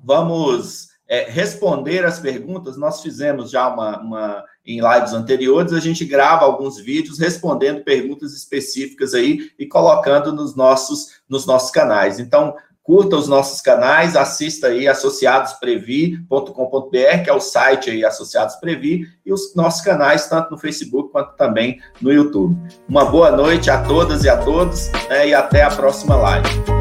vamos é, responder as perguntas. Nós fizemos já uma, uma em lives anteriores, a gente grava alguns vídeos respondendo perguntas específicas aí e colocando nos nossos, nos nossos canais. Então, curta os nossos canais, assista aí associadosprevi.com.br, que é o site aí Associados Previ, e os nossos canais, tanto no Facebook quanto também no YouTube. Uma boa noite a todas e a todos, né, e até a próxima live.